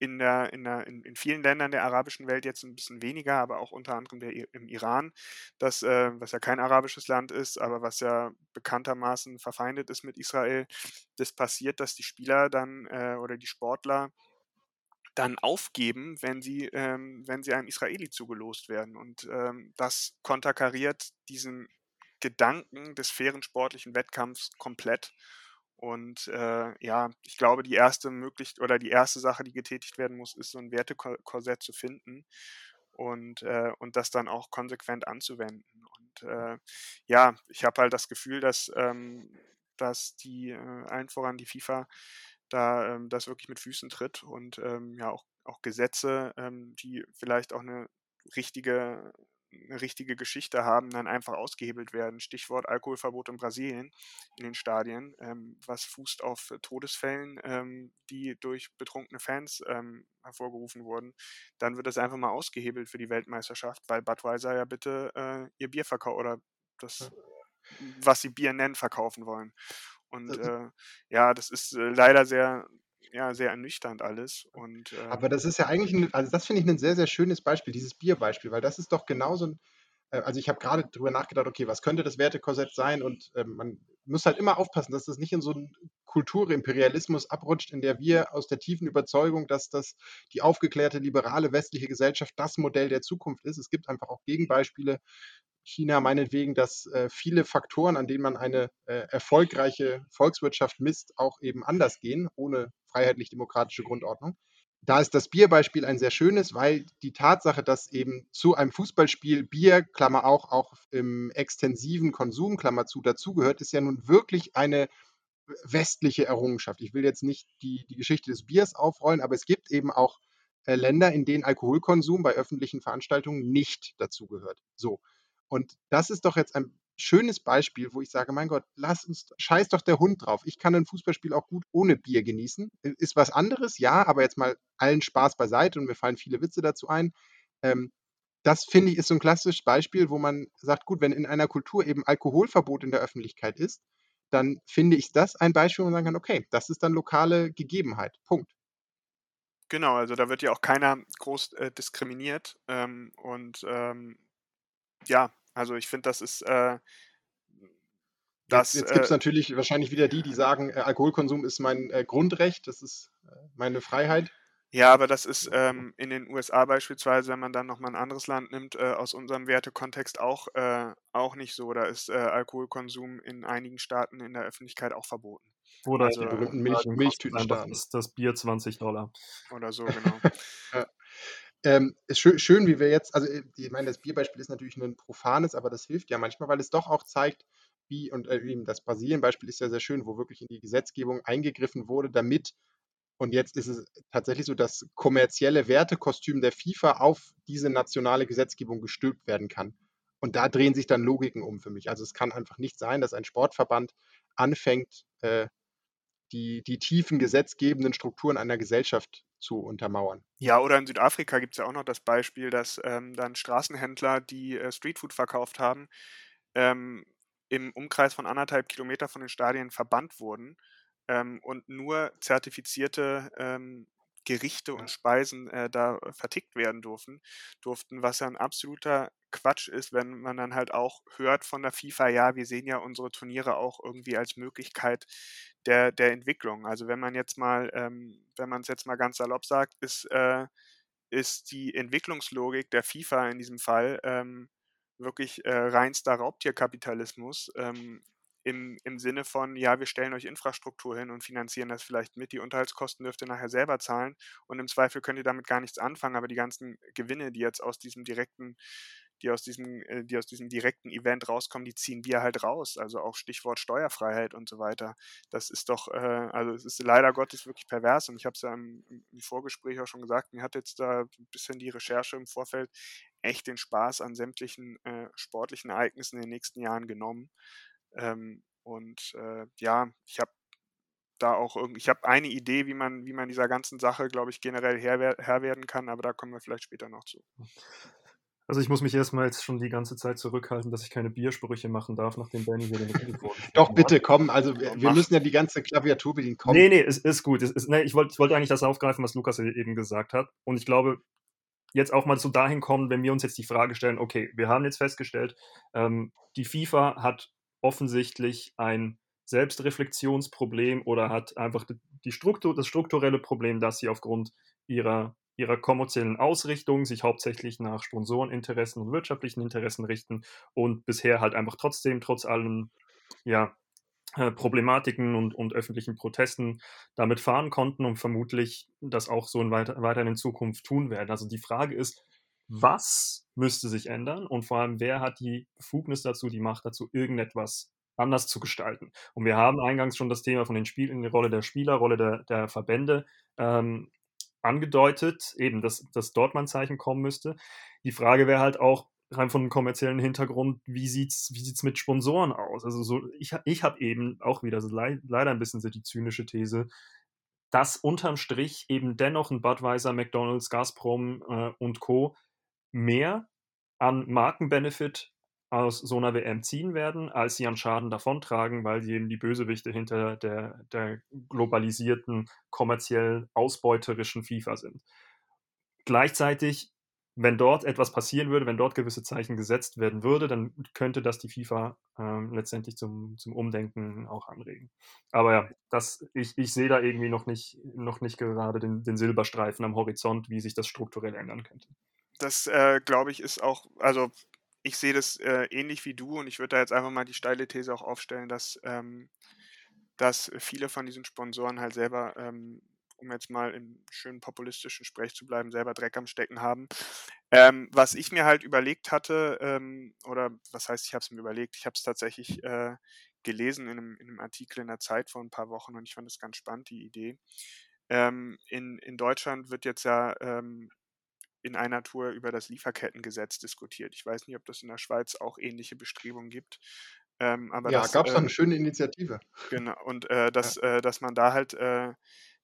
in, der, in, der, in, vielen Ländern der arabischen Welt jetzt ein bisschen weniger, aber auch unter anderem der, im Iran, das, äh, was ja kein arabisches Land ist, aber was ja bekanntermaßen verfeindet ist mit Israel, das passiert, dass die Spieler dann äh, oder die Sportler dann aufgeben, wenn sie, ähm, wenn sie einem Israeli zugelost werden. Und ähm, das konterkariert diesen Gedanken des fairen sportlichen Wettkampfs komplett. Und äh, ja, ich glaube, die erste möglich oder die erste Sache, die getätigt werden muss, ist so ein Wertekorsett zu finden und, äh, und das dann auch konsequent anzuwenden. Und äh, ja, ich habe halt das Gefühl, dass, ähm, dass die, äh, allen voran die FIFA, da ähm, das wirklich mit Füßen tritt und ähm, ja auch, auch Gesetze, ähm, die vielleicht auch eine richtige eine richtige Geschichte haben, dann einfach ausgehebelt werden. Stichwort Alkoholverbot in Brasilien in den Stadien, ähm, was fußt auf Todesfällen, ähm, die durch betrunkene Fans ähm, hervorgerufen wurden. Dann wird das einfach mal ausgehebelt für die Weltmeisterschaft, weil Budweiser ja bitte äh, ihr Bier verkauft oder das, was sie Bier nennen, verkaufen wollen. Und äh, ja, das ist äh, leider sehr ja, sehr ernüchternd alles. Und, äh Aber das ist ja eigentlich, ein, also das finde ich ein sehr, sehr schönes Beispiel, dieses Bierbeispiel, weil das ist doch genauso ein, äh, also ich habe gerade darüber nachgedacht, okay, was könnte das Wertekorsett sein? Und äh, man muss halt immer aufpassen, dass das nicht in so einen Kulturimperialismus abrutscht, in der wir aus der tiefen Überzeugung, dass das die aufgeklärte, liberale westliche Gesellschaft das Modell der Zukunft ist. Es gibt einfach auch Gegenbeispiele, China meinetwegen, dass äh, viele Faktoren, an denen man eine äh, erfolgreiche Volkswirtschaft misst, auch eben anders gehen, ohne freiheitlich-demokratische Grundordnung. Da ist das Bierbeispiel ein sehr schönes, weil die Tatsache, dass eben zu einem Fußballspiel Bier, Klammer auch, auch im extensiven Konsum, Klammer zu, dazugehört, ist ja nun wirklich eine westliche Errungenschaft. Ich will jetzt nicht die, die Geschichte des Biers aufrollen, aber es gibt eben auch äh, Länder, in denen Alkoholkonsum bei öffentlichen Veranstaltungen nicht dazugehört. So. Und das ist doch jetzt ein schönes Beispiel, wo ich sage, mein Gott, lass uns, scheiß doch der Hund drauf. Ich kann ein Fußballspiel auch gut ohne Bier genießen. Ist was anderes, ja, aber jetzt mal allen Spaß beiseite und mir fallen viele Witze dazu ein. Ähm, das finde ich ist so ein klassisches Beispiel, wo man sagt, gut, wenn in einer Kultur eben Alkoholverbot in der Öffentlichkeit ist, dann finde ich das ein Beispiel, wo man sagen kann, okay, das ist dann lokale Gegebenheit. Punkt. Genau, also da wird ja auch keiner groß äh, diskriminiert. Ähm, und ähm, ja, also ich finde, das ist äh, das. Jetzt, jetzt gibt es äh, natürlich wahrscheinlich wieder die, die sagen, äh, Alkoholkonsum ist mein äh, Grundrecht, das ist äh, meine Freiheit. Ja, aber das ist ähm, in den USA beispielsweise, wenn man dann nochmal ein anderes Land nimmt, äh, aus unserem Wertekontext auch, auch nicht so. Da ist Alkoholkonsum in einigen Staaten in der Öffentlichkeit auch verboten. Oder also, die berühmten Milch, Milchtütenstaaten. Das ist das Bier 20 Dollar. Oder so, genau. ja. Ähm, ist schön, schön, wie wir jetzt, also äh, ich meine, das Bierbeispiel ist natürlich ein profanes, aber das hilft ja manchmal, weil es doch auch zeigt, wie, und äh, eben das Brasilien-Beispiel ist ja sehr schön, wo wirklich in die Gesetzgebung eingegriffen wurde, damit, und jetzt ist es tatsächlich so, das kommerzielle Wertekostüm der FIFA auf diese nationale Gesetzgebung gestülpt werden kann. Und da drehen sich dann Logiken um für mich. Also es kann einfach nicht sein, dass ein Sportverband anfängt, äh, die, die tiefen gesetzgebenden Strukturen einer Gesellschaft zu untermauern. Ja, oder in Südafrika gibt es ja auch noch das Beispiel, dass ähm, dann Straßenhändler, die äh, Streetfood verkauft haben, ähm, im Umkreis von anderthalb Kilometer von den Stadien verbannt wurden ähm, und nur zertifizierte ähm, Gerichte und Speisen äh, da vertickt werden durften, durften, was ja ein absoluter Quatsch ist, wenn man dann halt auch hört von der FIFA, ja, wir sehen ja unsere Turniere auch irgendwie als Möglichkeit der, der Entwicklung. Also wenn man jetzt mal, ähm, wenn man es jetzt mal ganz salopp sagt, ist, äh, ist die Entwicklungslogik der FIFA in diesem Fall ähm, wirklich äh, reinster Raubtierkapitalismus. Ähm, im, im Sinne von, ja, wir stellen euch Infrastruktur hin und finanzieren das vielleicht mit. Die Unterhaltskosten dürft ihr nachher selber zahlen und im Zweifel könnt ihr damit gar nichts anfangen, aber die ganzen Gewinne, die jetzt aus diesem direkten die aus diesem, äh, die aus diesem direkten Event rauskommen, die ziehen wir halt raus. Also auch Stichwort Steuerfreiheit und so weiter. Das ist doch, äh, also es ist leider Gottes wirklich pervers und ich habe es ja im, im, Vorgespräch auch schon gesagt, mir hat jetzt da ein bisschen die Recherche im Vorfeld echt den Spaß an sämtlichen äh, sportlichen Ereignissen in den nächsten Jahren genommen. Ähm, und äh, ja, ich habe da auch irgendwie, ich habe eine Idee, wie man, wie man dieser ganzen Sache, glaube ich, generell Herr, Herr werden kann, aber da kommen wir vielleicht später noch zu. Also ich muss mich erstmal jetzt schon die ganze Zeit zurückhalten, dass ich keine Biersprüche machen darf, nachdem Benny hier den Doch, bitte, komm. Also wir, wir müssen ja die ganze Klaviatur bedienen. Komm. Nee, nee, es ist gut. Es ist, nee, ich wollte ich wollt eigentlich das aufgreifen, was Lukas eben gesagt hat. Und ich glaube, jetzt auch mal so dahin kommen, wenn wir uns jetzt die Frage stellen, okay, wir haben jetzt festgestellt, ähm, die FIFA hat offensichtlich ein Selbstreflexionsproblem oder hat einfach die Struktur, das strukturelle Problem, dass sie aufgrund ihrer ihrer kommerziellen Ausrichtung sich hauptsächlich nach Sponsoreninteressen und wirtschaftlichen Interessen richten und bisher halt einfach trotzdem, trotz allen ja, äh, Problematiken und, und öffentlichen Protesten damit fahren konnten und vermutlich das auch so in weiter, weiter in Zukunft tun werden. Also die Frage ist, was müsste sich ändern und vor allem, wer hat die Befugnis dazu, die Macht dazu, irgendetwas anders zu gestalten. Und wir haben eingangs schon das Thema von den Spielen, die Rolle der Spieler, Rolle der, der Verbände ähm, angedeutet, eben, dass, dass dort mal ein Zeichen kommen müsste. Die Frage wäre halt auch, rein von einem kommerziellen Hintergrund, wie sieht's, wie sieht's mit Sponsoren aus? Also so, ich, ich habe eben auch wieder so le leider ein bisschen so die zynische These, dass unterm Strich eben dennoch ein Budweiser, McDonalds, Gazprom äh, und Co. mehr an Markenbenefit aus so einer WM ziehen werden, als sie an Schaden davontragen, weil sie eben die Bösewichte hinter der, der globalisierten, kommerziell ausbeuterischen FIFA sind. Gleichzeitig, wenn dort etwas passieren würde, wenn dort gewisse Zeichen gesetzt werden würde, dann könnte das die FIFA äh, letztendlich zum, zum Umdenken auch anregen. Aber ja, das, ich, ich sehe da irgendwie noch nicht, noch nicht gerade den, den Silberstreifen am Horizont, wie sich das strukturell ändern könnte. Das, äh, glaube ich, ist auch, also ich sehe das äh, ähnlich wie du und ich würde da jetzt einfach mal die steile These auch aufstellen, dass, ähm, dass viele von diesen Sponsoren halt selber, ähm, um jetzt mal im schönen populistischen Sprech zu bleiben, selber Dreck am Stecken haben. Ähm, was ich mir halt überlegt hatte, ähm, oder was heißt, ich habe es mir überlegt, ich habe es tatsächlich äh, gelesen in einem, in einem, Artikel in der Zeit vor ein paar Wochen und ich fand es ganz spannend, die Idee. Ähm, in, in Deutschland wird jetzt ja ähm, in einer Tour über das Lieferkettengesetz diskutiert. Ich weiß nicht, ob das in der Schweiz auch ähnliche Bestrebungen gibt. Ähm, aber ja, gab es äh, eine schöne Initiative. Genau, und äh, dass, ja. äh, dass man da halt, äh,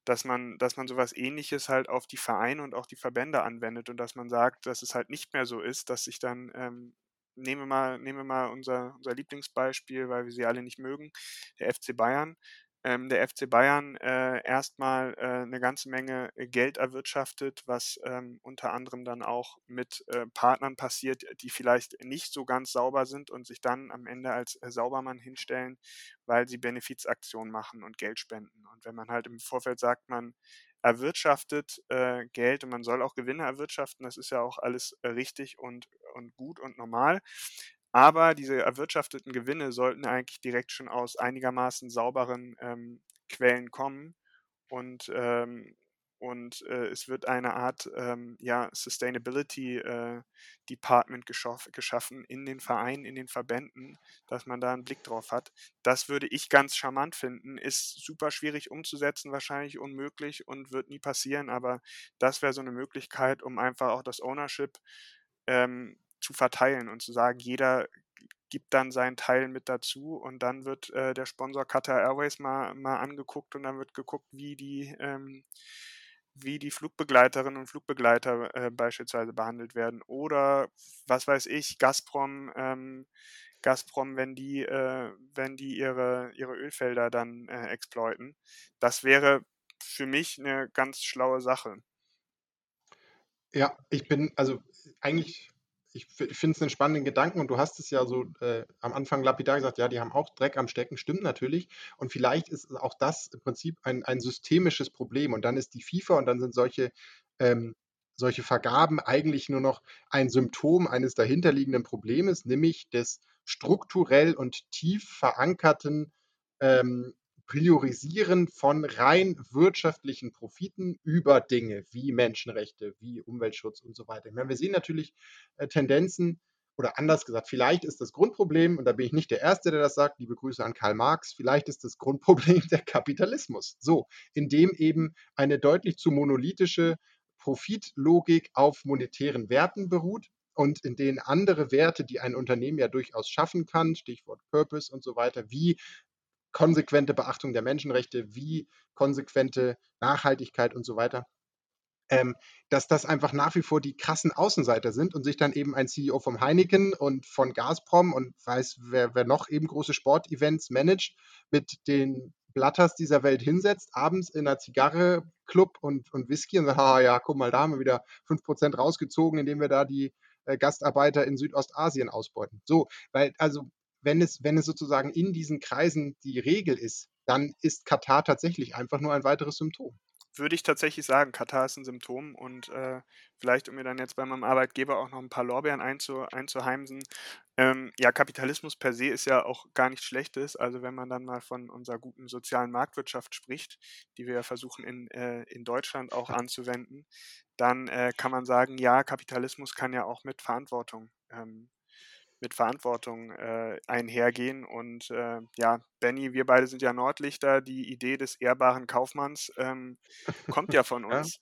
dass man, dass man sowas ähnliches halt auf die Vereine und auch die Verbände anwendet und dass man sagt, dass es halt nicht mehr so ist, dass sich dann ähm, nehmen wir mal, nehmen wir mal unser, unser Lieblingsbeispiel, weil wir sie alle nicht mögen, der FC Bayern, ähm, der FC Bayern äh, erstmal äh, eine ganze Menge äh, Geld erwirtschaftet, was ähm, unter anderem dann auch mit äh, Partnern passiert, die vielleicht nicht so ganz sauber sind und sich dann am Ende als äh, Saubermann hinstellen, weil sie Benefizaktionen machen und Geld spenden. Und wenn man halt im Vorfeld sagt, man erwirtschaftet äh, Geld und man soll auch Gewinne erwirtschaften, das ist ja auch alles richtig und, und gut und normal. Aber diese erwirtschafteten Gewinne sollten eigentlich direkt schon aus einigermaßen sauberen ähm, Quellen kommen. Und, ähm, und äh, es wird eine Art ähm, ja, Sustainability äh, Department geschaffen in den Vereinen, in den Verbänden, dass man da einen Blick drauf hat. Das würde ich ganz charmant finden. Ist super schwierig umzusetzen, wahrscheinlich unmöglich und wird nie passieren. Aber das wäre so eine Möglichkeit, um einfach auch das Ownership ähm, zu verteilen und zu sagen, jeder gibt dann seinen Teil mit dazu und dann wird äh, der Sponsor Qatar Airways mal, mal angeguckt und dann wird geguckt, wie die, ähm, wie die Flugbegleiterinnen und Flugbegleiter äh, beispielsweise behandelt werden. Oder was weiß ich, Gazprom, ähm, Gazprom, wenn die, äh, wenn die ihre, ihre Ölfelder dann äh, exploiten. Das wäre für mich eine ganz schlaue Sache. Ja, ich bin, also eigentlich ich finde es einen spannenden Gedanken und du hast es ja so äh, am Anfang lapidar gesagt, ja, die haben auch Dreck am Stecken, stimmt natürlich. Und vielleicht ist auch das im Prinzip ein, ein systemisches Problem. Und dann ist die FIFA und dann sind solche, ähm, solche Vergaben eigentlich nur noch ein Symptom eines dahinterliegenden Problems, nämlich des strukturell und tief verankerten ähm, Priorisieren von rein wirtschaftlichen Profiten über Dinge wie Menschenrechte, wie Umweltschutz und so weiter. Ich meine, wir sehen natürlich äh, Tendenzen, oder anders gesagt, vielleicht ist das Grundproblem, und da bin ich nicht der Erste, der das sagt, liebe Grüße an Karl Marx, vielleicht ist das Grundproblem der Kapitalismus. So, in dem eben eine deutlich zu monolithische Profitlogik auf monetären Werten beruht und in denen andere Werte, die ein Unternehmen ja durchaus schaffen kann, Stichwort Purpose und so weiter, wie konsequente Beachtung der Menschenrechte, wie konsequente Nachhaltigkeit und so weiter, ähm, dass das einfach nach wie vor die krassen Außenseiter sind und sich dann eben ein CEO vom Heineken und von Gazprom und weiß, wer, wer noch eben große Sportevents managt, mit den Blatters dieser Welt hinsetzt, abends in einer Zigarre, Club und, und Whisky und sagt, ah ja, guck mal, da haben wir wieder 5% rausgezogen, indem wir da die äh, Gastarbeiter in Südostasien ausbeuten. So, weil also wenn es, wenn es sozusagen in diesen Kreisen die Regel ist, dann ist Katar tatsächlich einfach nur ein weiteres Symptom würde ich tatsächlich sagen, Katar ist ein Symptom und äh, vielleicht, um mir dann jetzt bei meinem Arbeitgeber auch noch ein paar Lorbeeren einzu, einzuheimsen. Ähm, ja, Kapitalismus per se ist ja auch gar nichts Schlechtes. Also wenn man dann mal von unserer guten sozialen Marktwirtschaft spricht, die wir ja versuchen in, äh, in Deutschland auch anzuwenden, dann äh, kann man sagen, ja, Kapitalismus kann ja auch mit Verantwortung ähm, mit Verantwortung äh, einhergehen. Und äh, ja, Benny, wir beide sind ja Nordlichter. Die Idee des ehrbaren Kaufmanns ähm, kommt ja von uns.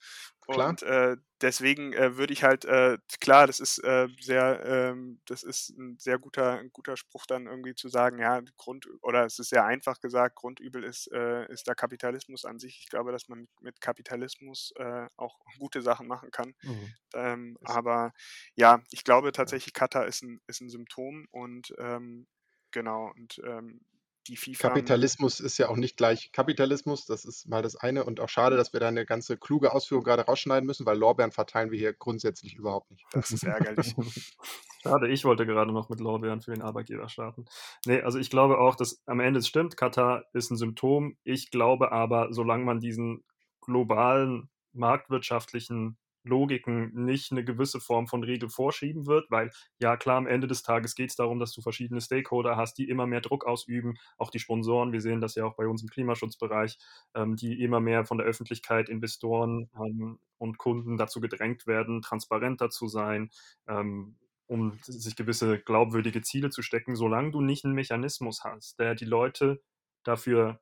Ja, und äh, deswegen äh, würde ich halt, äh, klar, das ist äh, sehr, ähm, das ist ein sehr guter, ein guter Spruch dann irgendwie zu sagen, ja, Grund, oder es ist sehr einfach gesagt, Grundübel ist, ist der Kapitalismus an sich. Ich glaube, dass man mit Kapitalismus auch gute Sachen machen kann. Mhm. Ähm, aber ja, ich glaube tatsächlich, Katar ist ein, ist ein Symptom und ähm, genau, und ähm, die FIFA. Kapitalismus ist ja auch nicht gleich Kapitalismus, das ist mal das eine und auch schade, dass wir da eine ganze kluge Ausführung gerade rausschneiden müssen, weil Lorbeeren verteilen wir hier grundsätzlich überhaupt nicht. Das ist ärgerlich. Schade, ich wollte gerade noch mit Lorbeeren für den Arbeitgeber starten. Nee, also ich glaube auch, dass am Ende es stimmt, Katar ist ein Symptom. Ich glaube aber, solange man diesen globalen marktwirtschaftlichen Logiken nicht eine gewisse Form von Regel vorschieben wird, weil ja klar, am Ende des Tages geht es darum, dass du verschiedene Stakeholder hast, die immer mehr Druck ausüben, auch die Sponsoren, wir sehen das ja auch bei uns im Klimaschutzbereich, ähm, die immer mehr von der Öffentlichkeit, Investoren ähm, und Kunden dazu gedrängt werden, transparenter zu sein, ähm, um sich gewisse glaubwürdige Ziele zu stecken, solange du nicht einen Mechanismus hast, der die Leute dafür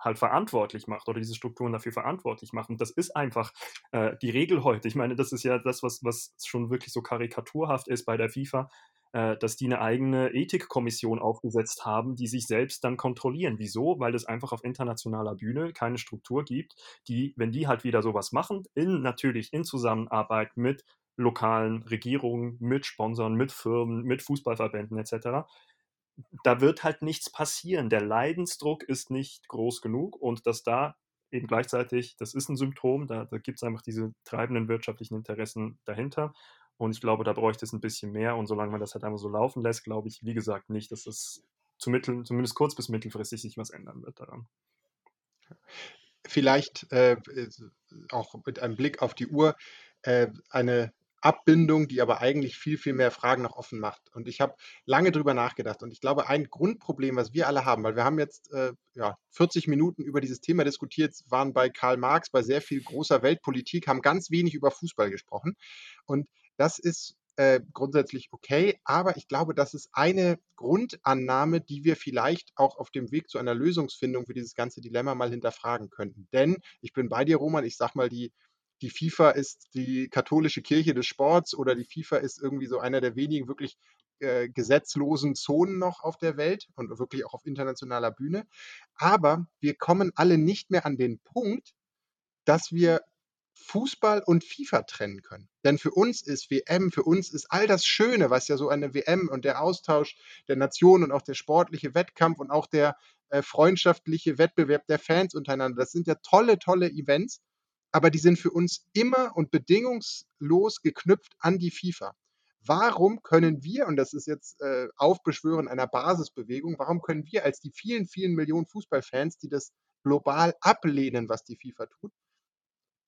halt verantwortlich macht oder diese Strukturen dafür verantwortlich machen. Das ist einfach äh, die Regel heute. Ich meine, das ist ja das, was, was schon wirklich so karikaturhaft ist bei der FIFA, äh, dass die eine eigene Ethikkommission aufgesetzt haben, die sich selbst dann kontrollieren. Wieso? Weil es einfach auf internationaler Bühne keine Struktur gibt, die, wenn die halt wieder sowas machen, in natürlich in Zusammenarbeit mit lokalen Regierungen, mit Sponsoren, mit Firmen, mit Fußballverbänden etc., da wird halt nichts passieren. Der Leidensdruck ist nicht groß genug und dass da eben gleichzeitig, das ist ein Symptom, da, da gibt es einfach diese treibenden wirtschaftlichen Interessen dahinter. Und ich glaube, da bräuchte es ein bisschen mehr. Und solange man das halt einfach so laufen lässt, glaube ich, wie gesagt, nicht, dass es zumindest kurz- bis mittelfristig sich was ändern wird daran. Vielleicht äh, auch mit einem Blick auf die Uhr äh, eine Abbindung, die aber eigentlich viel, viel mehr Fragen noch offen macht. Und ich habe lange drüber nachgedacht. Und ich glaube, ein Grundproblem, was wir alle haben, weil wir haben jetzt äh, ja, 40 Minuten über dieses Thema diskutiert, waren bei Karl Marx, bei sehr viel großer Weltpolitik, haben ganz wenig über Fußball gesprochen. Und das ist äh, grundsätzlich okay, aber ich glaube, das ist eine Grundannahme, die wir vielleicht auch auf dem Weg zu einer Lösungsfindung für dieses ganze Dilemma mal hinterfragen könnten. Denn ich bin bei dir, Roman, ich sag mal, die die FIFA ist die katholische Kirche des Sports oder die FIFA ist irgendwie so einer der wenigen wirklich äh, gesetzlosen Zonen noch auf der Welt und wirklich auch auf internationaler Bühne. Aber wir kommen alle nicht mehr an den Punkt, dass wir Fußball und FIFA trennen können. Denn für uns ist WM, für uns ist all das Schöne, was ja so eine WM und der Austausch der Nationen und auch der sportliche Wettkampf und auch der äh, freundschaftliche Wettbewerb der Fans untereinander, das sind ja tolle, tolle Events aber die sind für uns immer und bedingungslos geknüpft an die FIFA. Warum können wir, und das ist jetzt äh, Aufbeschwören einer Basisbewegung, warum können wir als die vielen, vielen Millionen Fußballfans, die das global ablehnen, was die FIFA tut,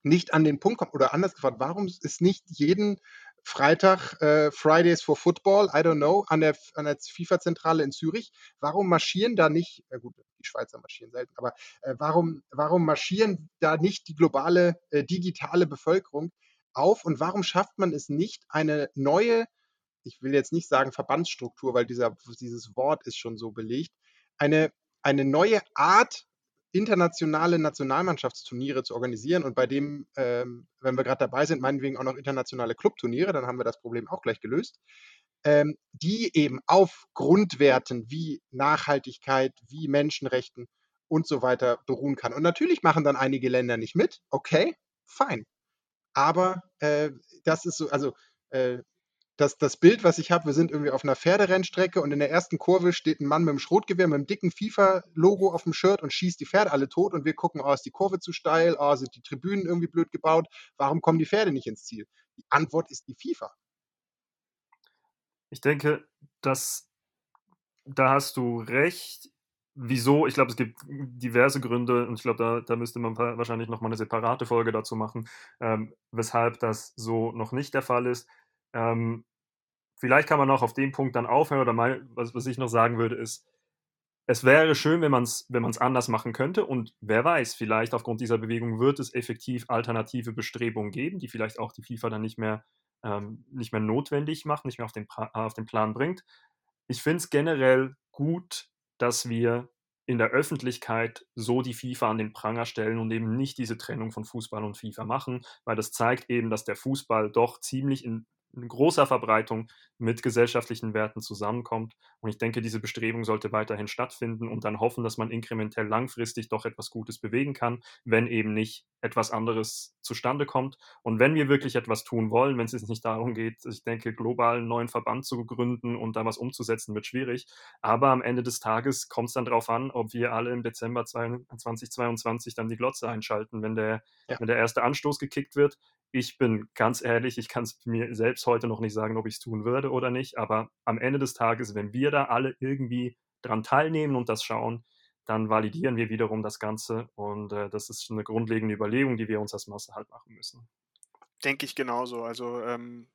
nicht an den Punkt kommen? Oder anders gefragt, warum ist nicht jeden Freitag, äh, Fridays for Football, I don't know, an der, an der FIFA-Zentrale in Zürich. Warum marschieren da nicht, äh, gut, die Schweizer marschieren selten, aber äh, warum, warum marschieren da nicht die globale äh, digitale Bevölkerung auf und warum schafft man es nicht, eine neue, ich will jetzt nicht sagen Verbandsstruktur, weil dieser, dieses Wort ist schon so belegt, eine, eine neue Art internationale Nationalmannschaftsturniere zu organisieren und bei dem, ähm, wenn wir gerade dabei sind, meinetwegen auch noch internationale Clubturniere, dann haben wir das Problem auch gleich gelöst, ähm, die eben auf Grundwerten wie Nachhaltigkeit, wie Menschenrechten und so weiter beruhen kann. Und natürlich machen dann einige Länder nicht mit, okay, fein. Aber äh, das ist so, also äh, das, das Bild, was ich habe, wir sind irgendwie auf einer Pferderennstrecke und in der ersten Kurve steht ein Mann mit einem Schrotgewehr, mit einem dicken FIFA-Logo auf dem Shirt und schießt die Pferde alle tot und wir gucken, oh, ist die Kurve zu steil, oh, sind die Tribünen irgendwie blöd gebaut, warum kommen die Pferde nicht ins Ziel? Die Antwort ist die FIFA. Ich denke, dass da hast du recht. Wieso? Ich glaube, es gibt diverse Gründe und ich glaube, da, da müsste man wahrscheinlich nochmal eine separate Folge dazu machen, ähm, weshalb das so noch nicht der Fall ist. Ähm, vielleicht kann man noch auf dem Punkt dann aufhören oder mal, was, was ich noch sagen würde, ist, es wäre schön, wenn man es wenn anders machen könnte und wer weiß, vielleicht aufgrund dieser Bewegung wird es effektiv alternative Bestrebungen geben, die vielleicht auch die FIFA dann nicht mehr, ähm, nicht mehr notwendig macht, nicht mehr auf den, auf den Plan bringt. Ich finde es generell gut, dass wir in der Öffentlichkeit so die FIFA an den Pranger stellen und eben nicht diese Trennung von Fußball und FIFA machen, weil das zeigt eben, dass der Fußball doch ziemlich in großer Verbreitung mit gesellschaftlichen Werten zusammenkommt. Und ich denke, diese Bestrebung sollte weiterhin stattfinden und dann hoffen, dass man inkrementell langfristig doch etwas Gutes bewegen kann, wenn eben nicht etwas anderes zustande kommt. Und wenn wir wirklich etwas tun wollen, wenn es jetzt nicht darum geht, ich denke, global einen neuen Verband zu gründen und da was umzusetzen, wird schwierig. Aber am Ende des Tages kommt es dann darauf an, ob wir alle im Dezember 2022 dann die Glotze einschalten, wenn der, ja. wenn der erste Anstoß gekickt wird ich bin ganz ehrlich, ich kann es mir selbst heute noch nicht sagen, ob ich es tun würde oder nicht, aber am Ende des Tages, wenn wir da alle irgendwie dran teilnehmen und das schauen, dann validieren wir wiederum das Ganze und äh, das ist eine grundlegende Überlegung, die wir uns als Masse halt machen müssen. Denke ich genauso. Also ähm,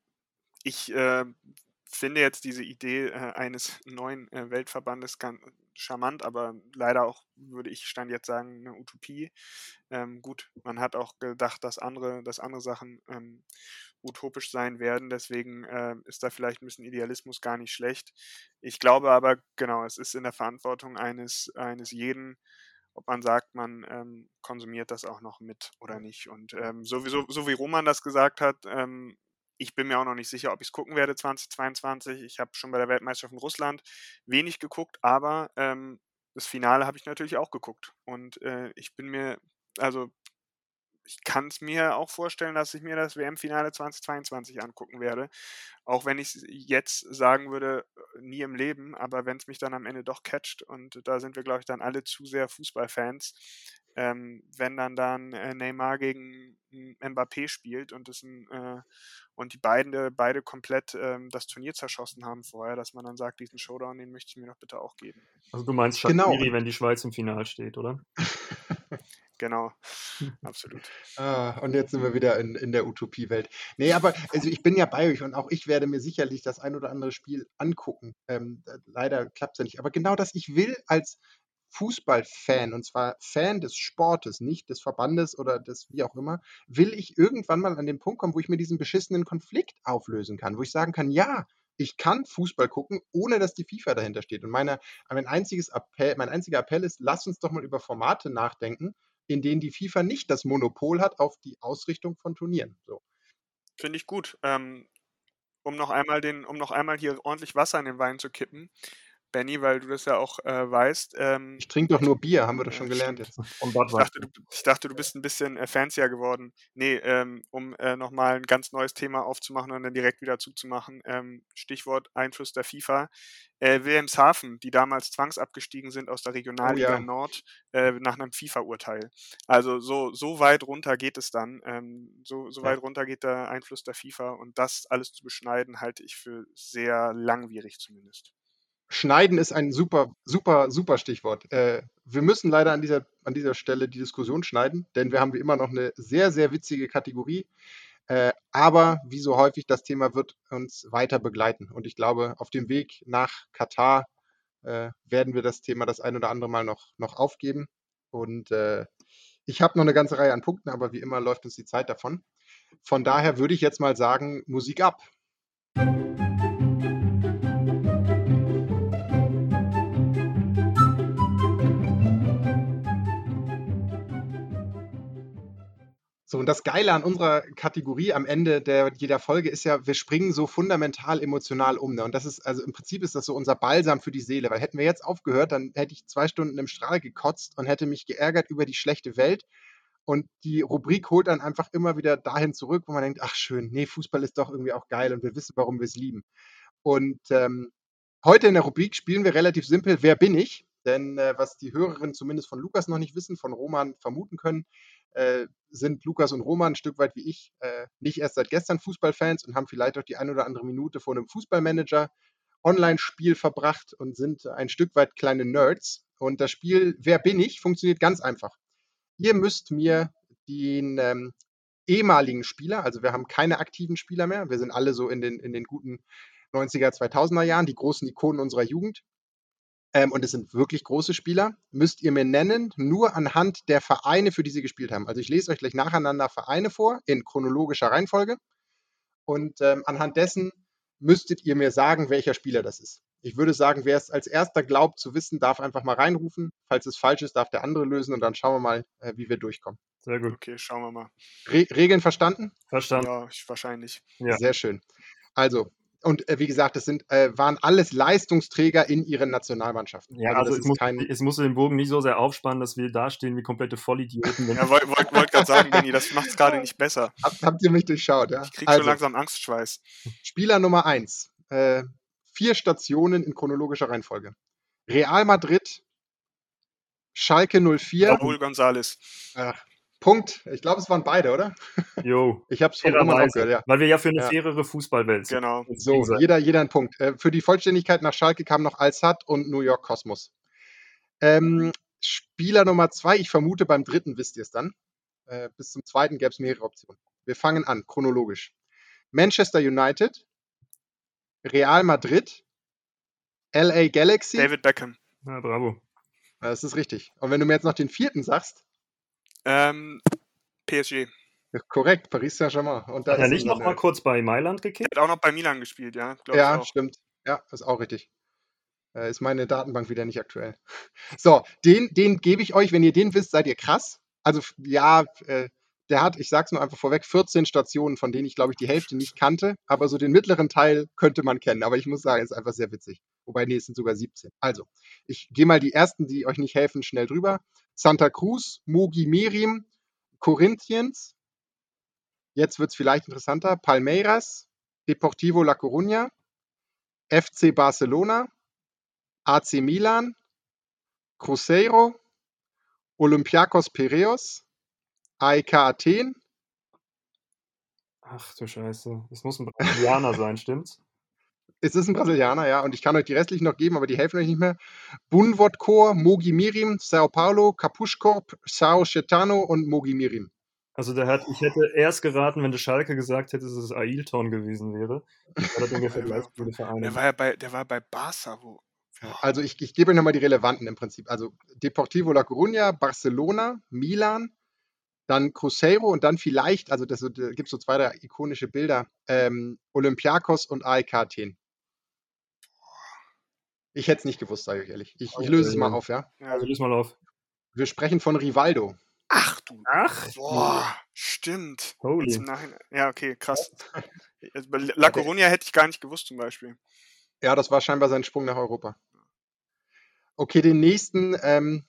ich äh, finde jetzt diese Idee äh, eines neuen äh, Weltverbandes ganz charmant, aber leider auch, würde ich stand jetzt sagen, eine Utopie. Ähm, gut, man hat auch gedacht, dass andere, dass andere Sachen ähm, utopisch sein werden, deswegen äh, ist da vielleicht ein bisschen Idealismus gar nicht schlecht. Ich glaube aber, genau, es ist in der Verantwortung eines, eines jeden, ob man sagt, man ähm, konsumiert das auch noch mit oder nicht. Und ähm, sowieso, so wie Roman das gesagt hat, ähm, ich bin mir auch noch nicht sicher, ob ich es gucken werde 2022. Ich habe schon bei der Weltmeisterschaft in Russland wenig geguckt, aber ähm, das Finale habe ich natürlich auch geguckt. Und äh, ich bin mir, also ich kann es mir auch vorstellen, dass ich mir das WM-Finale 2022 angucken werde. Auch wenn ich jetzt sagen würde, äh, nie im Leben, aber wenn es mich dann am Ende doch catcht und da sind wir, glaube ich, dann alle zu sehr Fußballfans, ähm, wenn dann dann äh, Neymar gegen Mbappé spielt und das ein, äh, und die beiden äh, beide komplett ähm, das Turnier zerschossen haben vorher, dass man dann sagt, diesen Showdown, den möchte ich mir doch bitte auch geben. Also du meinst Shakiri, genau. wenn die Schweiz im Finale steht, oder? genau, absolut. Ah, und jetzt sind wir wieder in, in der Utopiewelt. Nee, aber also ich bin ja bei euch und auch ich werde mir sicherlich das ein oder andere Spiel angucken. Ähm, leider klappt es ja nicht. Aber genau das, ich will als Fußballfan, und zwar Fan des Sportes, nicht des Verbandes oder des wie auch immer, will ich irgendwann mal an den Punkt kommen, wo ich mir diesen beschissenen Konflikt auflösen kann, wo ich sagen kann, ja, ich kann Fußball gucken, ohne dass die FIFA dahinter steht. Und meine, mein, einziges Appell, mein einziger Appell ist, lass uns doch mal über Formate nachdenken, in denen die FIFA nicht das Monopol hat auf die Ausrichtung von Turnieren. So. Finde ich gut. Ähm, um noch einmal den, um noch einmal hier ordentlich Wasser in den Wein zu kippen. Benny, weil du das ja auch äh, weißt. Ähm, ich trinke doch nur Bier, haben wir das schon gelernt jetzt. ich, dachte, du, ich dachte, du bist ein bisschen äh, fancier geworden. Nee, ähm, um äh, nochmal ein ganz neues Thema aufzumachen und dann direkt wieder zuzumachen. Ähm, Stichwort Einfluss der FIFA. Äh, Wilhelmshaven, die damals zwangsabgestiegen sind aus der Regionalliga oh, ja. Nord äh, nach einem FIFA-Urteil. Also so, so weit runter geht es dann. Ähm, so, so ja. weit runter geht der Einfluss der FIFA und das alles zu beschneiden, halte ich für sehr langwierig zumindest. Schneiden ist ein super, super, super Stichwort. Äh, wir müssen leider an dieser, an dieser Stelle die Diskussion schneiden, denn wir haben wie immer noch eine sehr, sehr witzige Kategorie. Äh, aber wie so häufig, das Thema wird uns weiter begleiten. Und ich glaube, auf dem Weg nach Katar äh, werden wir das Thema das ein oder andere Mal noch, noch aufgeben. Und äh, ich habe noch eine ganze Reihe an Punkten, aber wie immer läuft uns die Zeit davon. Von daher würde ich jetzt mal sagen, Musik ab. So, und das Geile an unserer Kategorie am Ende der, jeder Folge ist ja, wir springen so fundamental emotional um. Ne? Und das ist, also im Prinzip ist das so unser Balsam für die Seele, weil hätten wir jetzt aufgehört, dann hätte ich zwei Stunden im Strahl gekotzt und hätte mich geärgert über die schlechte Welt. Und die Rubrik holt dann einfach immer wieder dahin zurück, wo man denkt, ach schön, nee, Fußball ist doch irgendwie auch geil und wir wissen, warum wir es lieben. Und ähm, heute in der Rubrik spielen wir relativ simpel, wer bin ich? Denn äh, was die Hörerinnen zumindest von Lukas noch nicht wissen, von Roman vermuten können, äh, sind Lukas und Roman ein Stück weit wie ich äh, nicht erst seit gestern Fußballfans und haben vielleicht auch die ein oder andere Minute vor einem Fußballmanager Online-Spiel verbracht und sind ein Stück weit kleine Nerds. Und das Spiel Wer bin ich funktioniert ganz einfach. Ihr müsst mir den ähm, ehemaligen Spieler, also wir haben keine aktiven Spieler mehr, wir sind alle so in den, in den guten 90er, 2000er Jahren, die großen Ikonen unserer Jugend, ähm, und es sind wirklich große Spieler, müsst ihr mir nennen, nur anhand der Vereine, für die sie gespielt haben. Also ich lese euch gleich nacheinander Vereine vor, in chronologischer Reihenfolge. Und ähm, anhand dessen müsstet ihr mir sagen, welcher Spieler das ist. Ich würde sagen, wer es als erster glaubt zu wissen, darf einfach mal reinrufen. Falls es falsch ist, darf der andere lösen und dann schauen wir mal, äh, wie wir durchkommen. Sehr gut. Okay, schauen wir mal. Re Regeln verstanden? Verstanden. Ja, ich, wahrscheinlich. Ja. Sehr schön. Also, und äh, wie gesagt, das sind, äh, waren alles Leistungsträger in ihren Nationalmannschaften. Ja, also, also es, muss, kein... es muss den Bogen nicht so sehr aufspannen, dass wir dastehen wie komplette Vollidioten. ja, wollte wollt, wollt gerade sagen, Benny, das macht es gerade nicht besser. Hab, habt ihr mich durchschaut, ja? Ich kriege also, schon langsam Angstschweiß. Spieler Nummer 1. Äh, vier Stationen in chronologischer Reihenfolge. Real Madrid, Schalke 04. Raúl González. Ach, Punkt. Ich glaube, es waren beide, oder? Jo. Ich habe es von Roman auch gehört, ja. Weil wir ja für eine ja. fairere Fußballwelt sind. Genau. So, jeder, jeder ein Punkt. Äh, für die Vollständigkeit nach Schalke kamen noch Al-Sad und New York Cosmos. Ähm, Spieler Nummer zwei, ich vermute beim dritten wisst ihr es dann. Äh, bis zum zweiten gäbe es mehrere Optionen. Wir fangen an, chronologisch. Manchester United, Real Madrid, LA Galaxy. David Beckham. Ja, bravo. Das ist richtig. Und wenn du mir jetzt noch den vierten sagst, ähm, PSG. Korrekt, Paris Saint-Germain. Hat er nicht noch mal kurz bei Mailand gekickt? Er hat auch noch bei Milan gespielt, ja. Ja, stimmt. Ja, ist auch richtig. Äh, ist meine Datenbank wieder nicht aktuell. So, den, den gebe ich euch, wenn ihr den wisst, seid ihr krass. Also, ja, äh, der hat, ich sag's nur einfach vorweg, 14 Stationen, von denen ich glaube ich die Hälfte nicht kannte, aber so den mittleren Teil könnte man kennen. Aber ich muss sagen, ist einfach sehr witzig. Wobei, nee, es sind sogar 17. Also, ich gehe mal die ersten, die euch nicht helfen, schnell drüber. Santa Cruz, Mogi Merim, Corinthians, jetzt wird es vielleicht interessanter, Palmeiras, Deportivo La Coruña, FC Barcelona, AC Milan, Cruzeiro, Olympiakos Piraeus, AEK Athen. Ach du Scheiße, das muss ein Brasilianer sein, stimmt's? Es ist ein Brasilianer, ja, und ich kann euch die restlichen noch geben, aber die helfen euch nicht mehr. Bunvodkor, Mogi Mirim, Sao Paulo, Kapuschkorp, Sao Chetano und Mogi Mirim. Also der hat, ich hätte erst geraten, wenn der Schalke gesagt hätte, dass es Ailton gewesen wäre. Der war ja bei, der war bei Barca, wo. Also ich, ich gebe euch nochmal die relevanten im Prinzip. Also Deportivo La Coruña, Barcelona, Milan, dann Cruzeiro und dann vielleicht, also das, da gibt es so zwei, drei ikonische Bilder, ähm, Olympiakos und AEK Athen. Ich hätte es nicht gewusst, sage ich ehrlich. Ich, ich löse es mal auf, ja? Ja, also löse mal auf. Wir sprechen von Rivaldo. Ach du. Ach. Boah, stimmt. Holy. Ja, okay, krass. La Coruña hätte ich gar nicht gewusst zum Beispiel. Ja, das war scheinbar sein Sprung nach Europa. Okay, den nächsten ähm,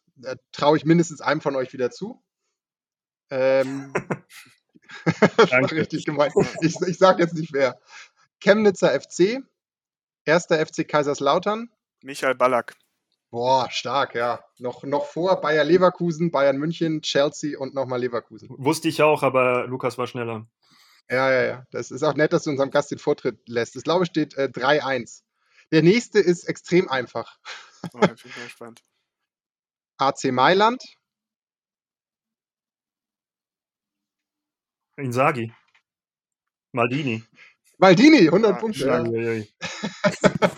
traue ich mindestens einem von euch wieder zu. Ähm, das war richtig gemeint. Ich, ich sage jetzt nicht wer. Chemnitzer FC, erster FC Kaiserslautern, Michael Ballack. Boah, stark, ja. Noch, noch vor Bayer Leverkusen, Bayern München, Chelsea und nochmal Leverkusen. Wusste ich auch, aber Lukas war schneller. Ja, ja, ja. Das ist auch nett, dass du unserem Gast den Vortritt lässt. Das glaube ich steht äh, 3-1. Der nächste ist extrem einfach. Oh, ich bin gespannt. AC Mailand. Insagi. Maldini. Maldini, 100 Ah, Punkte. Ja.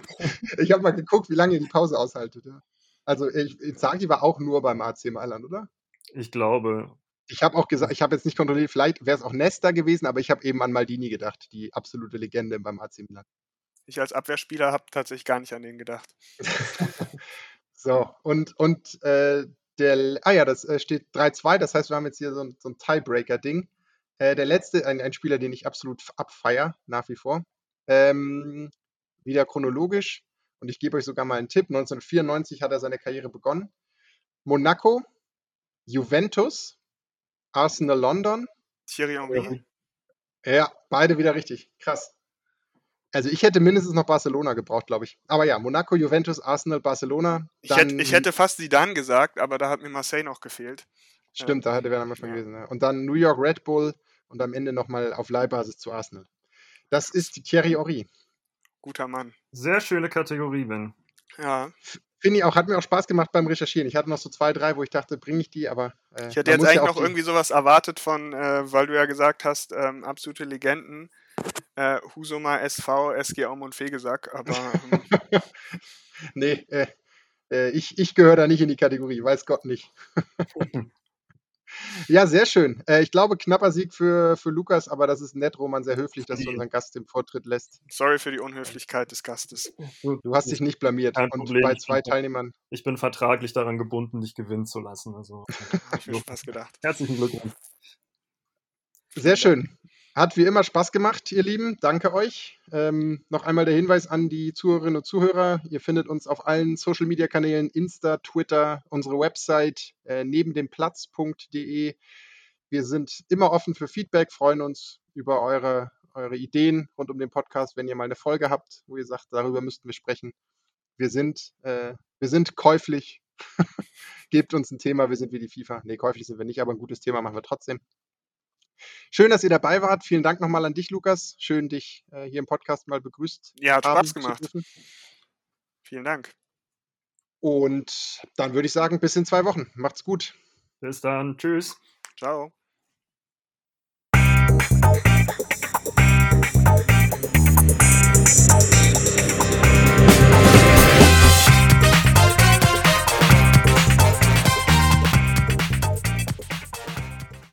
Ich habe mal geguckt, wie lange ihr die Pause aushaltet. Ja. Also ich, Inzaghi war auch nur beim AC Mailand, oder? Ich glaube. Ich habe auch gesagt, ich habe jetzt nicht kontrolliert, vielleicht wäre es auch Nesta gewesen, aber ich habe eben an Maldini gedacht, die absolute Legende beim AC Milan. Ich als Abwehrspieler habe tatsächlich gar nicht an den gedacht. So, und, und äh, der, ah ja, das äh, steht 3-2, das heißt, wir haben jetzt hier so ein, so ein Tiebreaker-Ding. Äh, der letzte, ein, ein Spieler, den ich absolut abfeier, nach wie vor. Ähm, wieder chronologisch, und ich gebe euch sogar mal einen Tipp: 1994 hat er seine Karriere begonnen. Monaco, Juventus, Arsenal London. Thierry Henry. Ja, beide wieder richtig. Krass. Also ich hätte mindestens noch Barcelona gebraucht, glaube ich. Aber ja, Monaco, Juventus, Arsenal, Barcelona. Ich hätte, ich hätte fast Zidane gesagt, aber da hat mir Marseille noch gefehlt. Stimmt, da hätte wäre dann schon Ja. gewesen. Ja. Und dann New York Red Bull und am Ende nochmal auf Leihbasis zu Arsenal. Das ist die Thierry Henry. Guter Mann. Sehr schöne Kategorie, Ben. Ja. Finde ich auch, hat mir auch Spaß gemacht beim Recherchieren. Ich hatte noch so zwei, drei, wo ich dachte, bringe ich die, aber. Äh, Ich hätte jetzt eigentlich ja noch die- irgendwie sowas erwartet von, äh, weil du ja gesagt hast, ähm, absolute Legenden. Äh, Husuma SV, SG Aum und Fegesack, aber ähm, Nee, äh, äh, ich, ich gehöre da nicht in die Kategorie, weiß Gott nicht. ja, sehr schön. Äh, ich glaube, knapper Sieg für, für Lukas, aber das ist nett, Roman, sehr höflich, dass du unseren Gast den Vortritt lässt. sorry für die Unhöflichkeit des Gastes. Du hast dich nicht blamiert. Kein und Problem. bei zwei Teilnehmern. Ich bin vertraglich daran gebunden, dich gewinnen zu lassen. Also ich mir fast gedacht. herzlichen Glückwunsch. Sehr schön. Hat wie immer Spaß gemacht, ihr Lieben. Danke euch. Ähm, noch einmal der Hinweis an die Zuhörerinnen und Zuhörer. Ihr findet uns auf allen Social Media Kanälen, Insta, Twitter, unsere Website äh, neben dem Platz.de. Wir sind immer offen für Feedback, freuen uns über eure, eure Ideen rund um den Podcast, wenn ihr mal eine Folge habt, wo ihr sagt, darüber müssten wir sprechen. Wir sind, äh, wir sind käuflich. Gebt uns ein Thema, wir sind wie die FIFA. Nee, käuflich sind wir nicht, aber ein gutes Thema machen wir trotzdem. Schön, dass ihr dabei wart. Vielen Dank nochmal an dich, Lukas. Schön, dich äh, hier im Podcast mal begrüßt Ja, hat Spaß gemacht. Vielen Dank. Und dann würde ich sagen, bis in zwei Wochen. Macht's gut. Bis dann. Tschüss. Ciao.